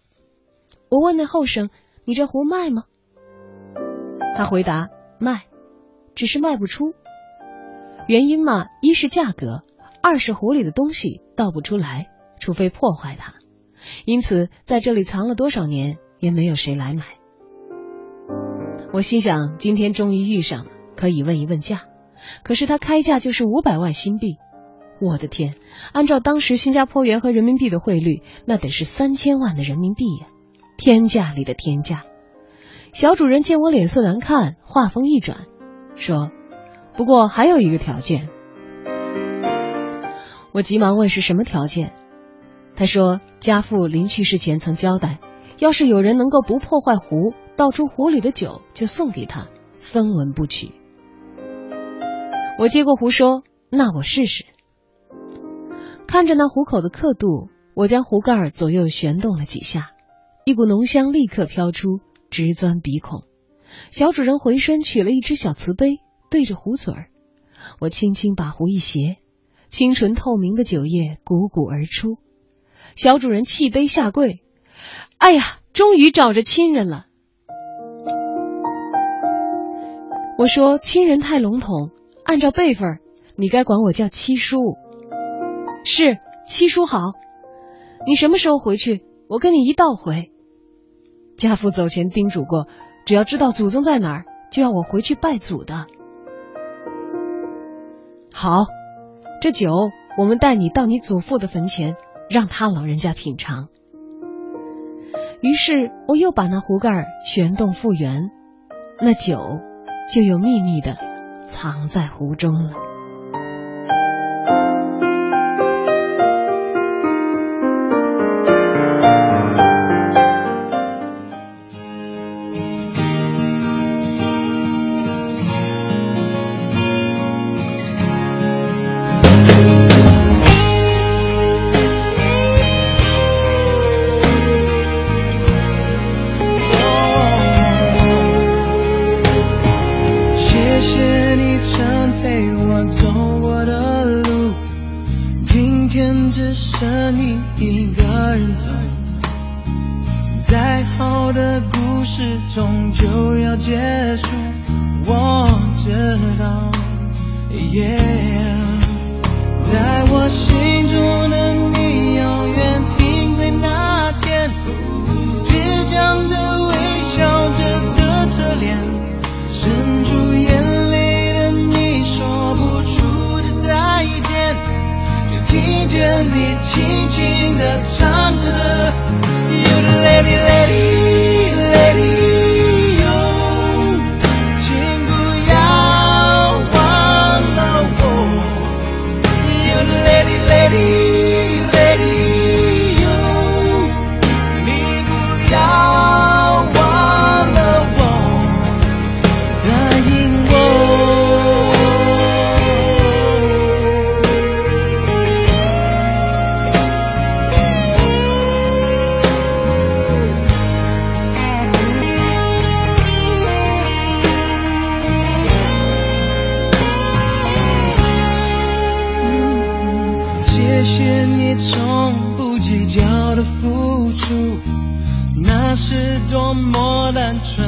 我问那后生：“你这壶卖吗？”他回答：“卖，只是卖不出。”原因嘛，一是价格，二是壶里的东西倒不出来，除非破坏它。因此，在这里藏了多少年，也没有谁来买。我心想，今天终于遇上了，可以问一问价。可是他开价就是五百万新币，我的天！按照当时新加坡元和人民币的汇率，那得是三千万的人民币呀，天价里的天价。小主人见我脸色难看，话锋一转，说。不过还有一个条件，我急忙问是什么条件。他说家父临去世前曾交代，要是有人能够不破坏壶，倒出壶里的酒，就送给他，分文不取。我接过壶说：“那我试试。”看着那壶口的刻度，我将壶盖左右旋动了几下，一股浓香立刻飘出，直钻鼻孔。小主人回身取了一只小瓷杯。对着壶嘴儿，我轻轻把壶一斜，清纯透明的酒液汩汩而出。小主人弃杯下跪：“哎呀，终于找着亲人了！”我说：“亲人太笼统，按照辈分，你该管我叫七叔。”是七叔好。你什么时候回去？我跟你一道回。家父走前叮嘱过，只要知道祖宗在哪儿，就要我回去拜祖的。好，这酒我们带你到你祖父的坟前，让他老人家品尝。于是我又把那壶盖旋动复原，那酒就又秘密的藏在壶中了。么单纯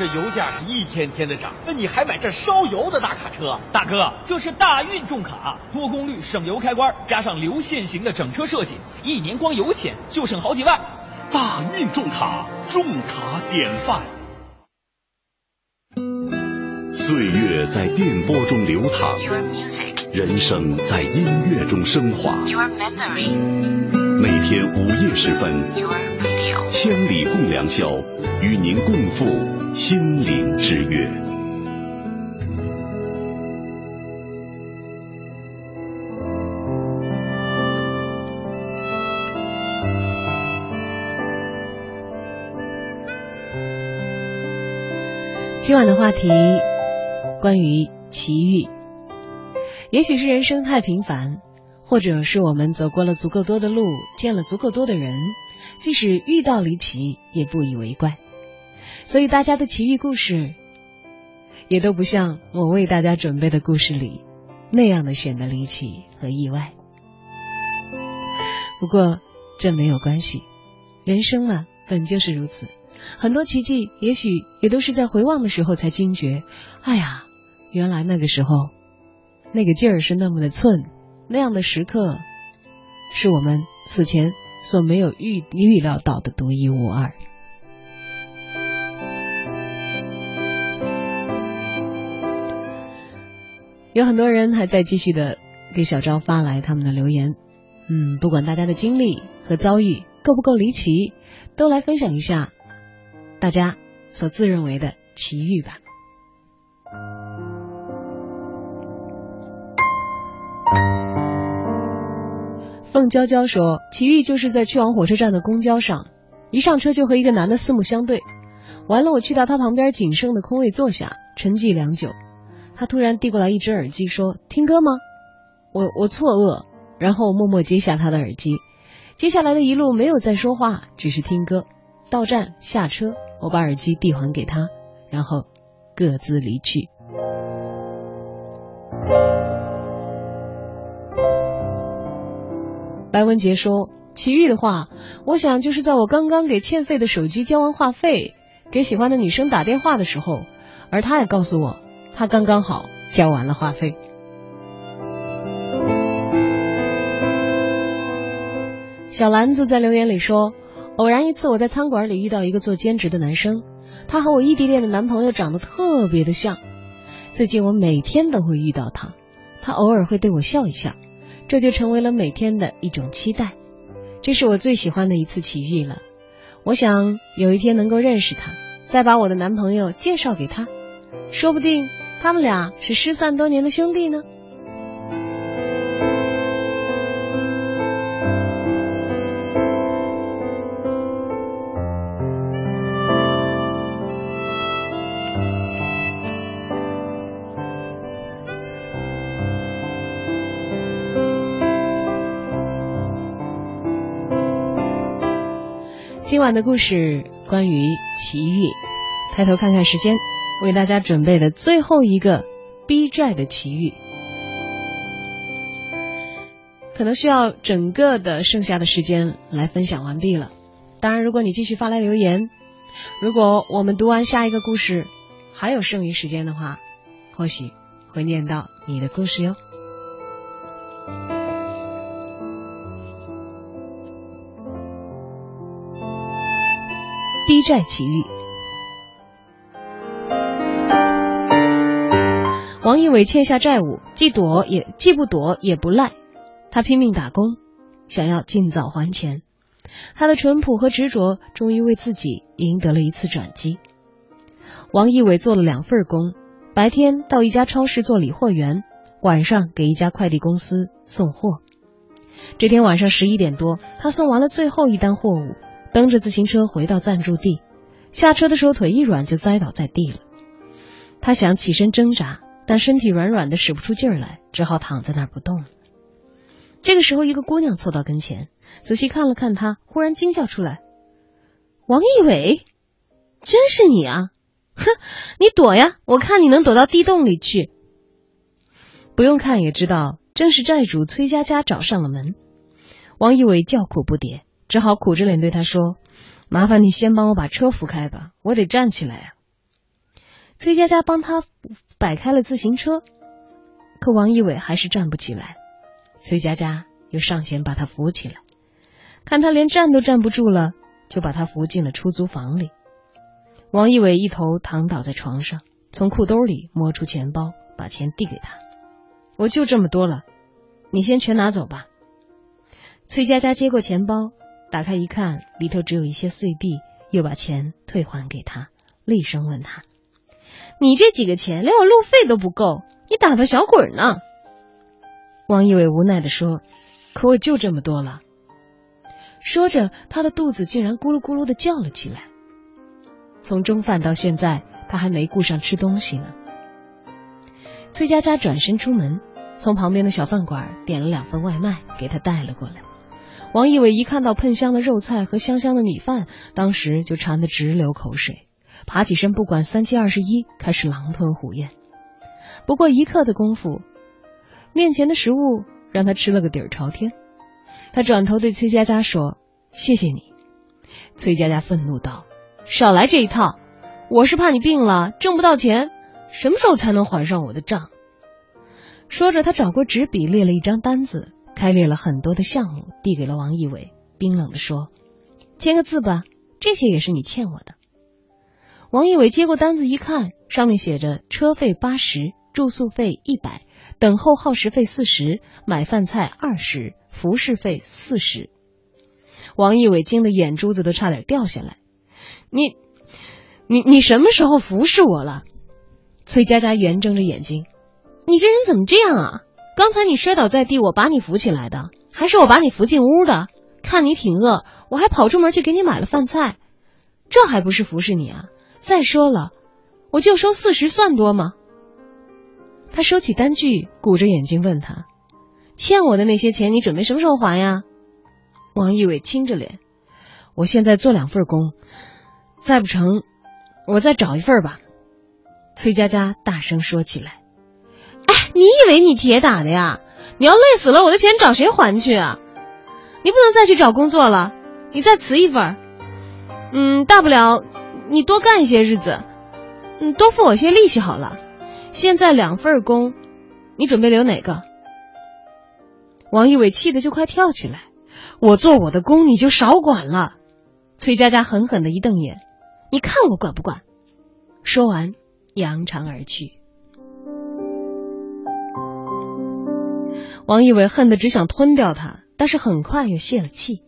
这油价是一天天的涨，那你还买这烧油的大卡车？大哥，这是大运重卡，多功率省油开关，加上流线型的整车设计，一年光油钱就省好几万。大运重卡，重卡典范。岁月在电波中流淌，人生在音乐中升华。每天午夜时分，千里共良宵，与您共赴心灵之约。今晚的话题关于奇遇，也许是人生太平凡，或者是我们走过了足够多的路，见了足够多的人，即使遇到离奇也不以为怪。所以大家的奇遇故事，也都不像我为大家准备的故事里那样的显得离奇和意外。不过这没有关系，人生嘛本就是如此。很多奇迹，也许也都是在回望的时候才惊觉，哎呀，原来那个时候，那个劲儿是那么的寸，那样的时刻，是我们此前所没有预预料到的独一无二。有很多人还在继续的给小昭发来他们的留言，嗯，不管大家的经历和遭遇够不够离奇，都来分享一下。大家所自认为的奇遇吧。凤娇娇说，奇遇就是在去往火车站的公交上，一上车就和一个男的四目相对，完了我去到他旁边仅剩的空位坐下，沉寂良久，他突然递过来一只耳机说听歌吗？我我错愕然后默默接下他的耳机。接下来的一路没有再说话只是听歌。到站下车我把耳机递还给他然后各自离去。白文杰说奇遇的话我想就是在我刚刚给欠费的手机交完话费给喜欢的女生打电话的时候而他也告诉我他刚刚好交完了话费。”小兰子在留言里说：“偶然一次，我在餐馆里遇到一个做兼职的男生，他和我异地恋的男朋友长得特别的像。最近我每天都会遇到他，他偶尔会对我笑一笑，这就成为了每天的一种期待。这是我最喜欢的一次奇遇了。我想有一天能够认识他，再把我的男朋友介绍给他，说不定他们俩是失散多年的兄弟呢。”今晚的故事关于奇遇，抬头看看时间，为大家准备的最后一个逼债的奇遇，可能需要整个的剩下的时间来分享完毕了。当然，如果你继续发来留言，如果我们读完下一个故事还有剩余时间的话，或许会念到你的故事哟。逼债奇遇。王一伟欠下债务，既躲也既不躲也不赖，他拼命打工，想要尽早还钱。他的淳朴和执着，终于为自己赢得了一次转机。王一伟做了两份工，白天到一家超市做理货员，晚上给一家快递公司送货。这天晚上十一点多，他送完了最后一单货物。蹬着自行车回到暂住地，下车的时候腿一软就栽倒在地了。他想起身挣扎，但身体软软的使不出劲儿来，只好躺在那儿不动了。这个时候，一个姑娘凑到跟前，仔细看了看他，忽然惊叫出来：“王一伟，真是你啊！哼，你躲呀，我看你能躲到地洞里去。”不用看也知道，正是债主崔佳佳找上了门。王一伟叫苦不迭。只好苦着脸对他说：“麻烦你先帮我把车扶开吧，我得站起来啊。”崔佳佳帮他摆开了自行车，可王一伟还是站不起来。崔佳佳又上前把他扶起来，看他连站都站不住了，就把他扶进了出租房里。王一伟一头躺倒在床上，从裤兜里摸出钱包，把钱递给他：“我就这么多了，你先全拿走吧。”崔佳佳接过钱包。打开一看，里头只有一些碎币，又把钱退还给他，厉声问他：“你这几个钱连我路费都不够，你打发小鬼呢？”王一伟无奈的说：“可我就这么多了。”说着，他的肚子竟然咕噜咕噜的叫了起来。从中饭到现在，他还没顾上吃东西呢。崔佳佳转身出门，从旁边的小饭馆点了两份外卖，给他带了过来。王一伟一看到喷香的肉菜和香香的米饭，当时就馋得直流口水，爬起身不管三七二十一，开始狼吞虎咽。不过一刻的功夫，面前的食物让他吃了个底儿朝天。他转头对崔佳佳说：“谢谢你。”崔佳佳愤怒道：“少来这一套！我是怕你病了挣不到钱，什么时候才能还上我的账？”说着，他找过纸笔列了一张单子。开列了很多的项目，递给了王一伟，冰冷的说：“签个字吧，这些也是你欠我的。”王一伟接过单子一看，上面写着车费八十，住宿费一百，等候耗时费四十，买饭菜二十，服饰费四十。王一伟惊得眼珠子都差点掉下来：“你，你，你什么时候服侍我了？”崔佳佳圆睁着眼睛：“你这人怎么这样啊？”刚才你摔倒在地，我把你扶起来的，还是我把你扶进屋的？看你挺饿，我还跑出门去给你买了饭菜，这还不是服侍你啊？再说了，我就收四十算多吗？他收起单据，鼓着眼睛问他：“欠我的那些钱，你准备什么时候还呀？”王一伟青着脸：“我现在做两份工，再不成，我再找一份吧。”崔佳佳大声说起来。哎你以为你铁打的呀？你要累死了，我的钱找谁还去啊？你不能再去找工作了，你再辞一份。嗯，大不了你多干一些日子，嗯，多付我些利息好了。现在两份工，你准备留哪个？王一伟气得就快跳起来。我做我的工，你就少管了。崔佳佳狠狠的一瞪眼，你看我管不管？说完，扬长而去。王一伟恨得只想吞掉他，但是很快又泄了气。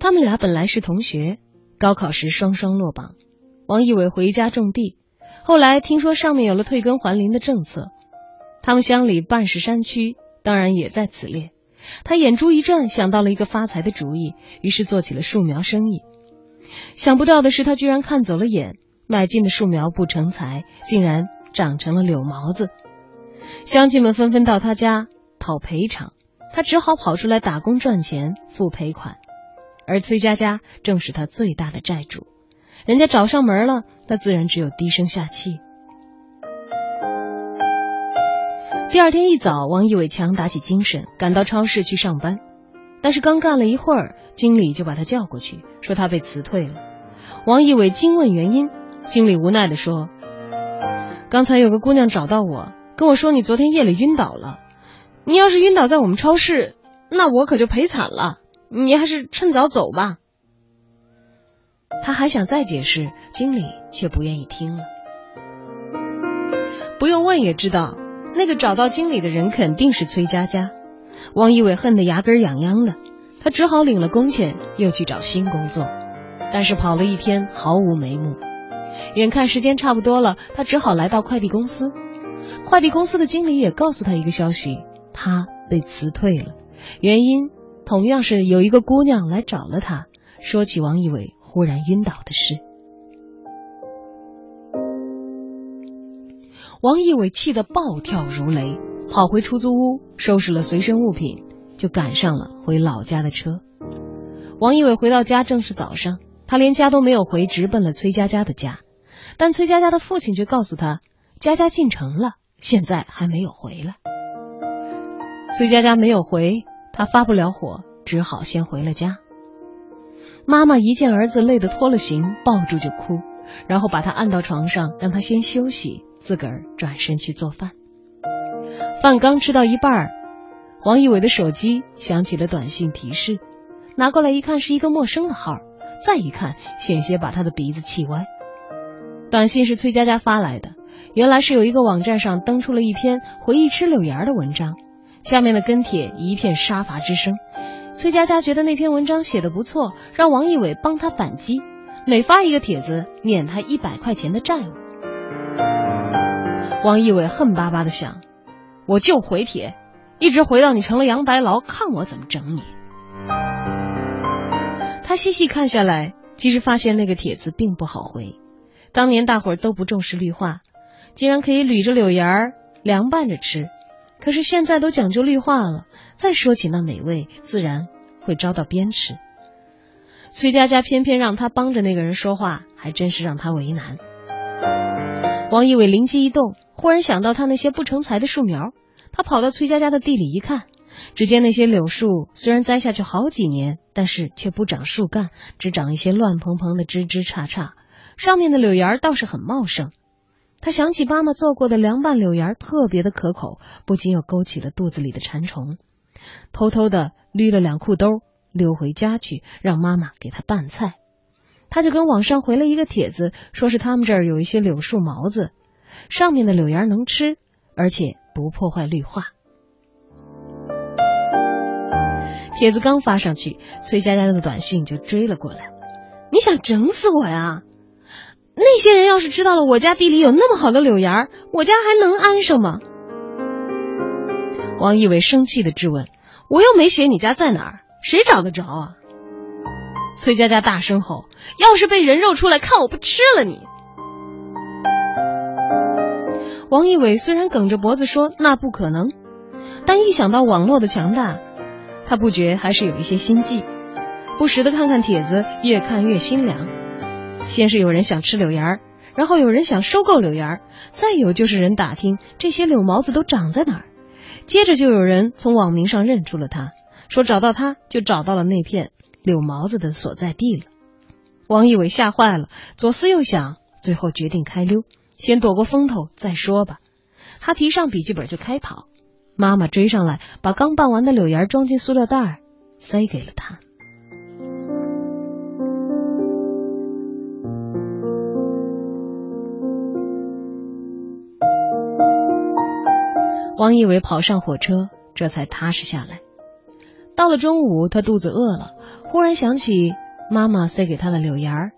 他们俩本来是同学，高考时双双落榜。王一伟回家种地，后来听说上面有了退耕还林的政策，他们乡里半是山区，当然也在此列。他眼珠一转，想到了一个发财的主意，于是做起了树苗生意。想不到的是，他居然看走了眼，买进的树苗不成材，竟然长成了柳毛子。乡亲们纷纷到他家讨赔偿，他只好跑出来打工赚钱付赔款。而崔佳佳正是他最大的债主，人家找上门了，他自然只有低声下气。第二天一早，王一伟强打起精神，赶到超市去上班。但是刚干了一会儿，经理就把他叫过去，说他被辞退了。王一伟惊问原因，经理无奈地说：“刚才有个姑娘找到我，跟我说你昨天夜里晕倒了。你要是晕倒在我们超市，那我可就赔惨了。你还是趁早走吧。”他还想再解释，经理却不愿意听了。不用问也知道，那个找到经理的人肯定是崔佳佳。王一伟恨得牙根痒痒的，他只好领了工钱，又去找新工作。但是跑了一天，毫无眉目。眼看时间差不多了，他只好来到快递公司。快递公司的经理也告诉他一个消息：他被辞退了，原因同样是有一个姑娘来找了他，说起王一伟忽然晕倒的事。王一伟气得暴跳如雷。跑回出租屋，收拾了随身物品，就赶上了回老家的车。王一伟回到家正是早上，他连家都没有回，直奔了崔佳佳的家。但崔佳佳的父亲却告诉他，佳佳进城了，现在还没有回来。崔佳佳没有回，他发不了火，只好先回了家。妈妈一见儿子累得脱了形，抱住就哭，然后把他按到床上，让他先休息，自个儿转身去做饭。饭刚吃到一半，王一伟的手机响起了短信提示，拿过来一看是一个陌生的号，再一看险些把他的鼻子气歪。短信是崔佳佳发来的，原来是有一个网站上登出了一篇回忆吃柳芽的文章，下面的跟帖一片杀伐之声。崔佳佳觉得那篇文章写的不错，让王一伟帮他反击，每发一个帖子免他一百块钱的债务。王一伟恨巴巴的想。我就回帖，一直回到你成了杨白劳，看我怎么整你。他细细看下来，其实发现那个帖子并不好回。当年大伙都不重视绿化，竟然可以捋着柳芽儿凉拌着吃。可是现在都讲究绿化了，再说起那美味，自然会遭到鞭笞。崔佳佳偏偏让他帮着那个人说话，还真是让他为难。王一伟灵机一动，忽然想到他那些不成材的树苗。他跑到崔佳佳的地里一看，只见那些柳树虽然栽下去好几年，但是却不长树干，只长一些乱蓬蓬的枝枝杈杈，上面的柳芽倒是很茂盛。他想起妈妈做过的凉拌柳芽特别的可口，不禁又勾起了肚子里的馋虫，偷偷的捋了两裤兜，溜回家去让妈妈给他拌菜。他就跟网上回了一个帖子，说是他们这儿有一些柳树毛子，上面的柳芽能吃，而且。不破坏绿化。帖子刚发上去，崔佳佳的短信就追了过来。你想整死我呀？那些人要是知道了我家地里有那么好的柳芽儿，我家还能安生吗？王一伟生气的质问：“我又没写你家在哪儿，谁找得着啊？”崔佳佳大声吼：“要是被人肉出来，看我不吃了你！”王一伟虽然梗着脖子说那不可能，但一想到网络的强大，他不觉还是有一些心悸，不时的看看帖子，越看越心凉。先是有人想吃柳芽儿，然后有人想收购柳芽儿，再有就是人打听这些柳毛子都长在哪儿，接着就有人从网名上认出了他，说找到他就找到了那片柳毛子的所在地了。王一伟吓坏了，左思右想，最后决定开溜，先躲过风头再说吧。他提上笔记本就开跑，妈妈追上来，把刚拌完的柳芽装进塑料袋儿，塞给了他。王一伟跑上火车，这才踏实下来。到了中午，他肚子饿了，忽然想起妈妈塞给他的柳芽儿，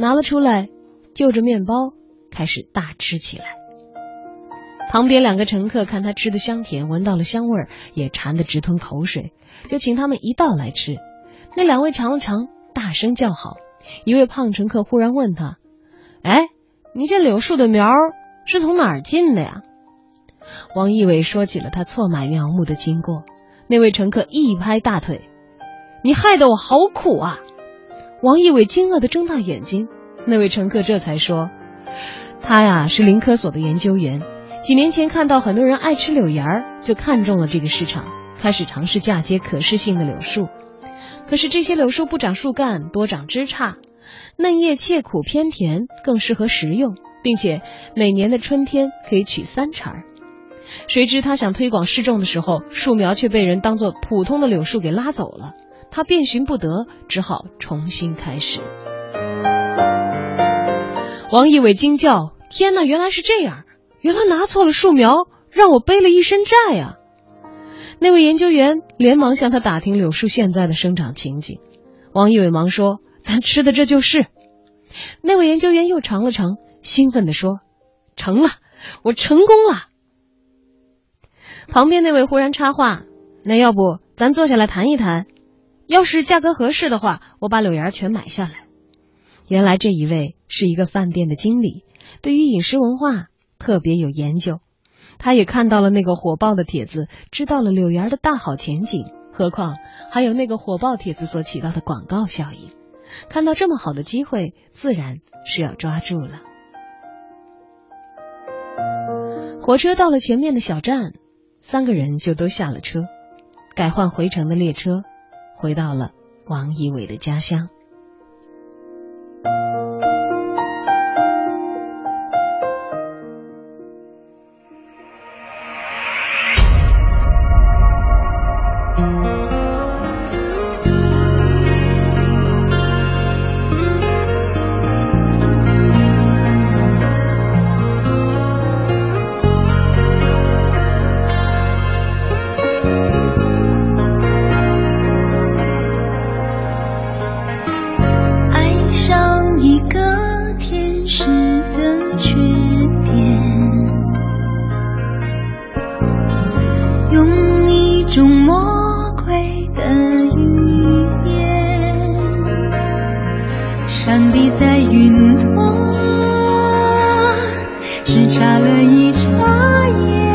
拿了出来，就着面包开始大吃起来。旁边两个乘客看他吃的香甜，闻到了香味儿，也馋得直吞口水，就请他们一道来吃。那两位尝了尝，大声叫好。一位胖乘客忽然问他：“哎，你这柳树的苗是从哪儿进的呀？”王一伟说起了他错买苗木的经过。那位乘客一拍大腿：“你害得我好苦啊！”王一伟惊愕的睁大眼睛。那位乘客这才说：“他呀是林科所的研究员。”几年前看到很多人爱吃柳芽儿，就看中了这个市场，开始尝试嫁接可食性的柳树。可是这些柳树不长树干，多长枝杈，嫩叶切苦偏甜，更适合食用，并且每年的春天可以取三茬。谁知他想推广试种的时候，树苗却被人当作普通的柳树给拉走了。他遍寻不得，只好重新开始。王一伟惊叫：“天哪，原来是这样！”原来拿错了树苗，让我背了一身债呀！那位研究员连忙向他打听柳树现在的生长情景。王一伟忙说：“咱吃的这就是。”那位研究员又尝了尝，兴奋地说：“成了，我成功了！”旁边那位忽然插话：“那要不咱坐下来谈一谈？要是价格合适的话，我把柳芽全买下来。”原来这一位是一个饭店的经理，对于饮食文化。特别有研究，他也看到了那个火爆的帖子，知道了柳园的大好前景。何况还有那个火爆帖子所起到的广告效应，看到这么好的机会，自然是要抓住了。火车到了前面的小站，三个人就都下了车，改换回程的列车，回到了王一伟的家乡。闪避在云端，只眨了一眨眼，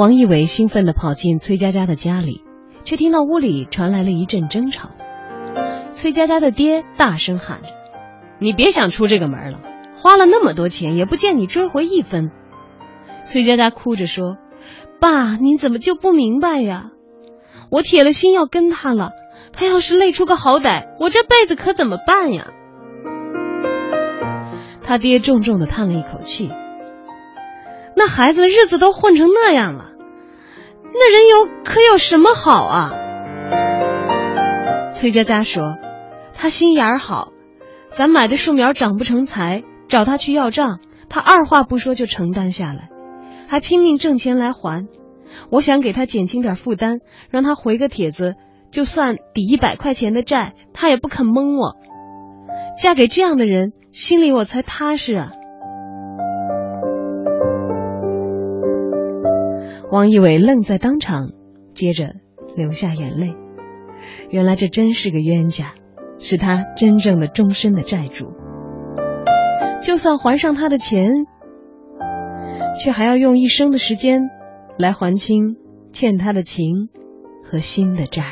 王一伟兴奋地跑进崔佳佳的家里，却听到屋里传来了一阵争吵。崔佳佳的爹大声喊着：“你别想出这个门了，花了那么多钱，也不见你追回一分。”崔佳佳哭着说：“爸，你怎么就不明白呀？我铁了心要跟他了，他要是累出个好歹，我这辈子可怎么办呀？”他爹重重的叹了一口气。那孩子日子都混成那样了，那人有可有什么好啊？崔佳佳说：“他心眼儿好，咱买的树苗长不成材，找他去要账，他二话不说就承担下来，还拼命挣钱来还。我想给他减轻点负担，让他回个帖子，就算抵一百块钱的债，他也不肯蒙我。嫁给这样的人，心里我才踏实啊。”王一伟愣在当场，接着流下眼泪。原来这真是个冤家，是他真正的终身的债主。就算还上他的钱，却还要用一生的时间来还清欠他的情和心的债。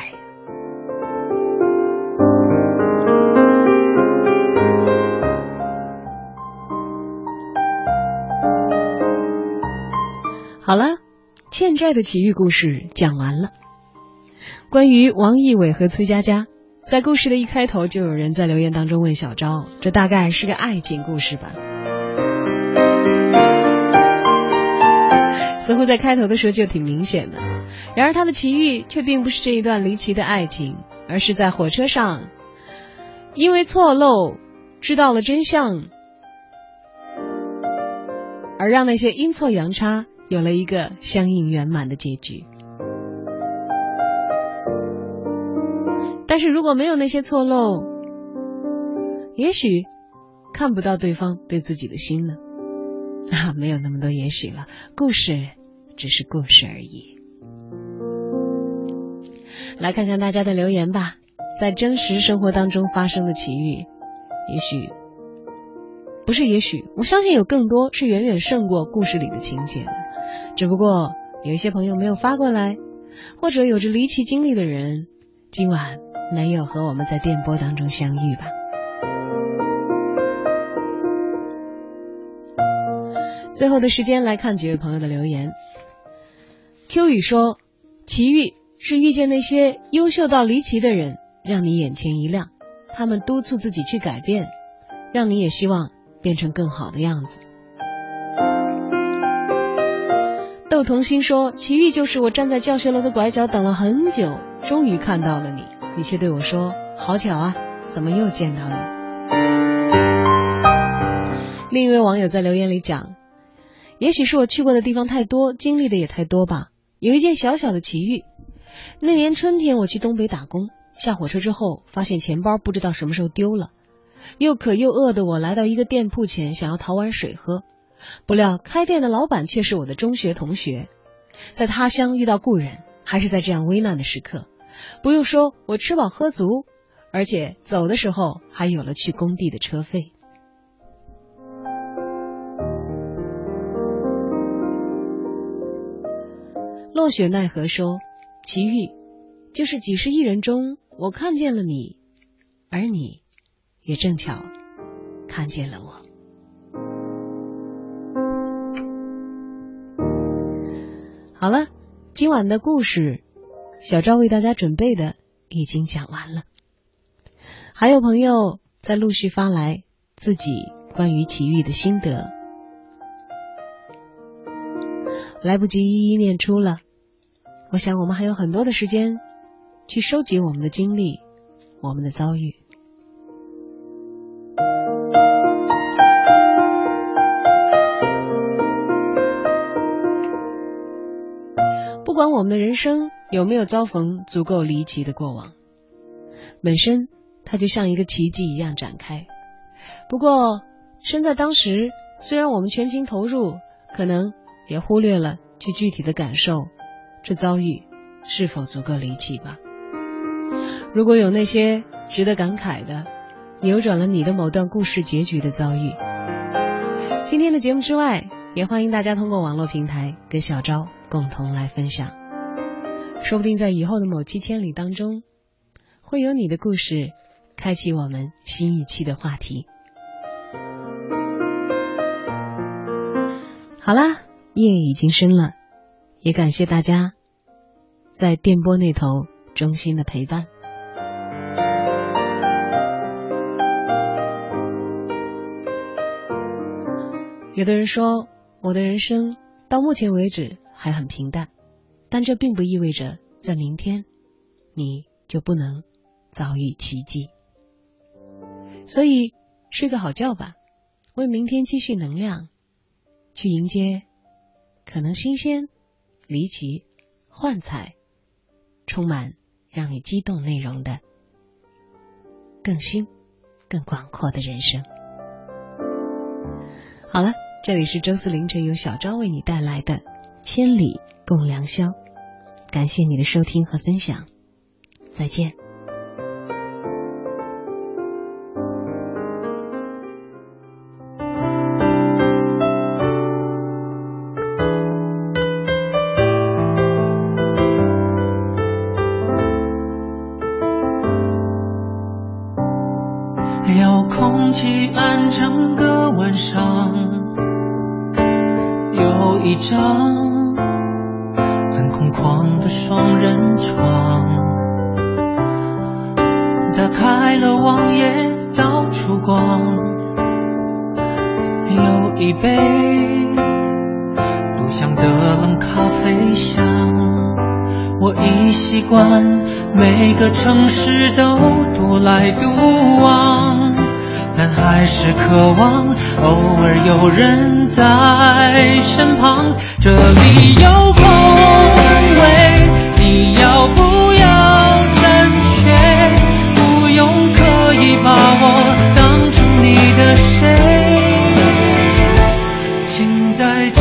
好了。欠债的奇遇故事讲完了。关于王一伟和崔佳佳，在故事的一开头就有人在留言当中问小昭：“这大概是个爱情故事吧？”似乎在开头的时候就挺明显的。然而他的奇遇却并不是这一段离奇的爱情，而是在火车上，因为错漏知道了真相，而让那些阴错阳差。有了一个相应圆满的结局，但是如果没有那些错漏，也许看不到对方对自己的心呢？啊，没有那么多也许了，故事只是故事而已。来看看大家的留言吧，在真实生活当中发生的奇遇，也许不是，也许我相信有更多是远远胜过故事里的情节的。只不过有一些朋友没有发过来，或者有着离奇经历的人，今晚没有和我们在电波当中相遇吧。最后的时间来看几位朋友的留言。Q 宇说：“奇遇是遇见那些优秀到离奇的人，让你眼前一亮，他们督促自己去改变，让你也希望变成更好的样子。”窦童心说：“奇遇就是我站在教学楼的拐角等了很久，终于看到了你，你却对我说：‘好巧啊，怎么又见到你？’另一位网友在留言里讲，也许是我去过的地方太多，经历的也太多吧。有一件小小的奇遇，那年春天我去东北打工，下火车之后发现钱包不知道什么时候丢了，又渴又饿的我来到一个店铺前，想要讨碗水喝，不料开店的老板却是我的中学同学。在他乡遇到故人，还是在这样危难的时刻，不用说，我吃饱喝足，而且走的时候还有了去工地的车费。落雪奈何说：“奇遇，就是几十亿人中，我看见了你，而你，也正巧看见了我。”好了，今晚的故事，小赵为大家准备的已经讲完了。还有朋友在陆续发来自己关于奇遇的心得，来不及一一念出了。我想我们还有很多的时间去收集我们的经历，我们的遭遇。不管我们的人生有没有遭逢足够离奇的过往，本身它就像一个奇迹一样展开。不过，身在当时，虽然我们全情投入，可能也忽略了去具体的感受这遭遇是否足够离奇吧。如果有那些值得感慨的，扭转了你的某段故事结局的遭遇，今天的节目之外，也欢迎大家通过网络平台跟小昭共同来分享。说不定在以后的某期千里当中，会有你的故事开启我们新一期的话题。好啦，夜已经深了，也感谢大家在电波那头衷心的陪伴。有的人说，我的人生到目前为止还很平淡，但这并不意味着在明天你就不能遭遇奇迹。所以睡个好觉吧，为明天积蓄能量，去迎接可能新鲜、离奇、幻彩、充满让你激动内容的更新、更广阔的人生。好了。这里是周四凌晨由小昭为你带来的《千里共良宵》，感谢你的收听和分享，再见。在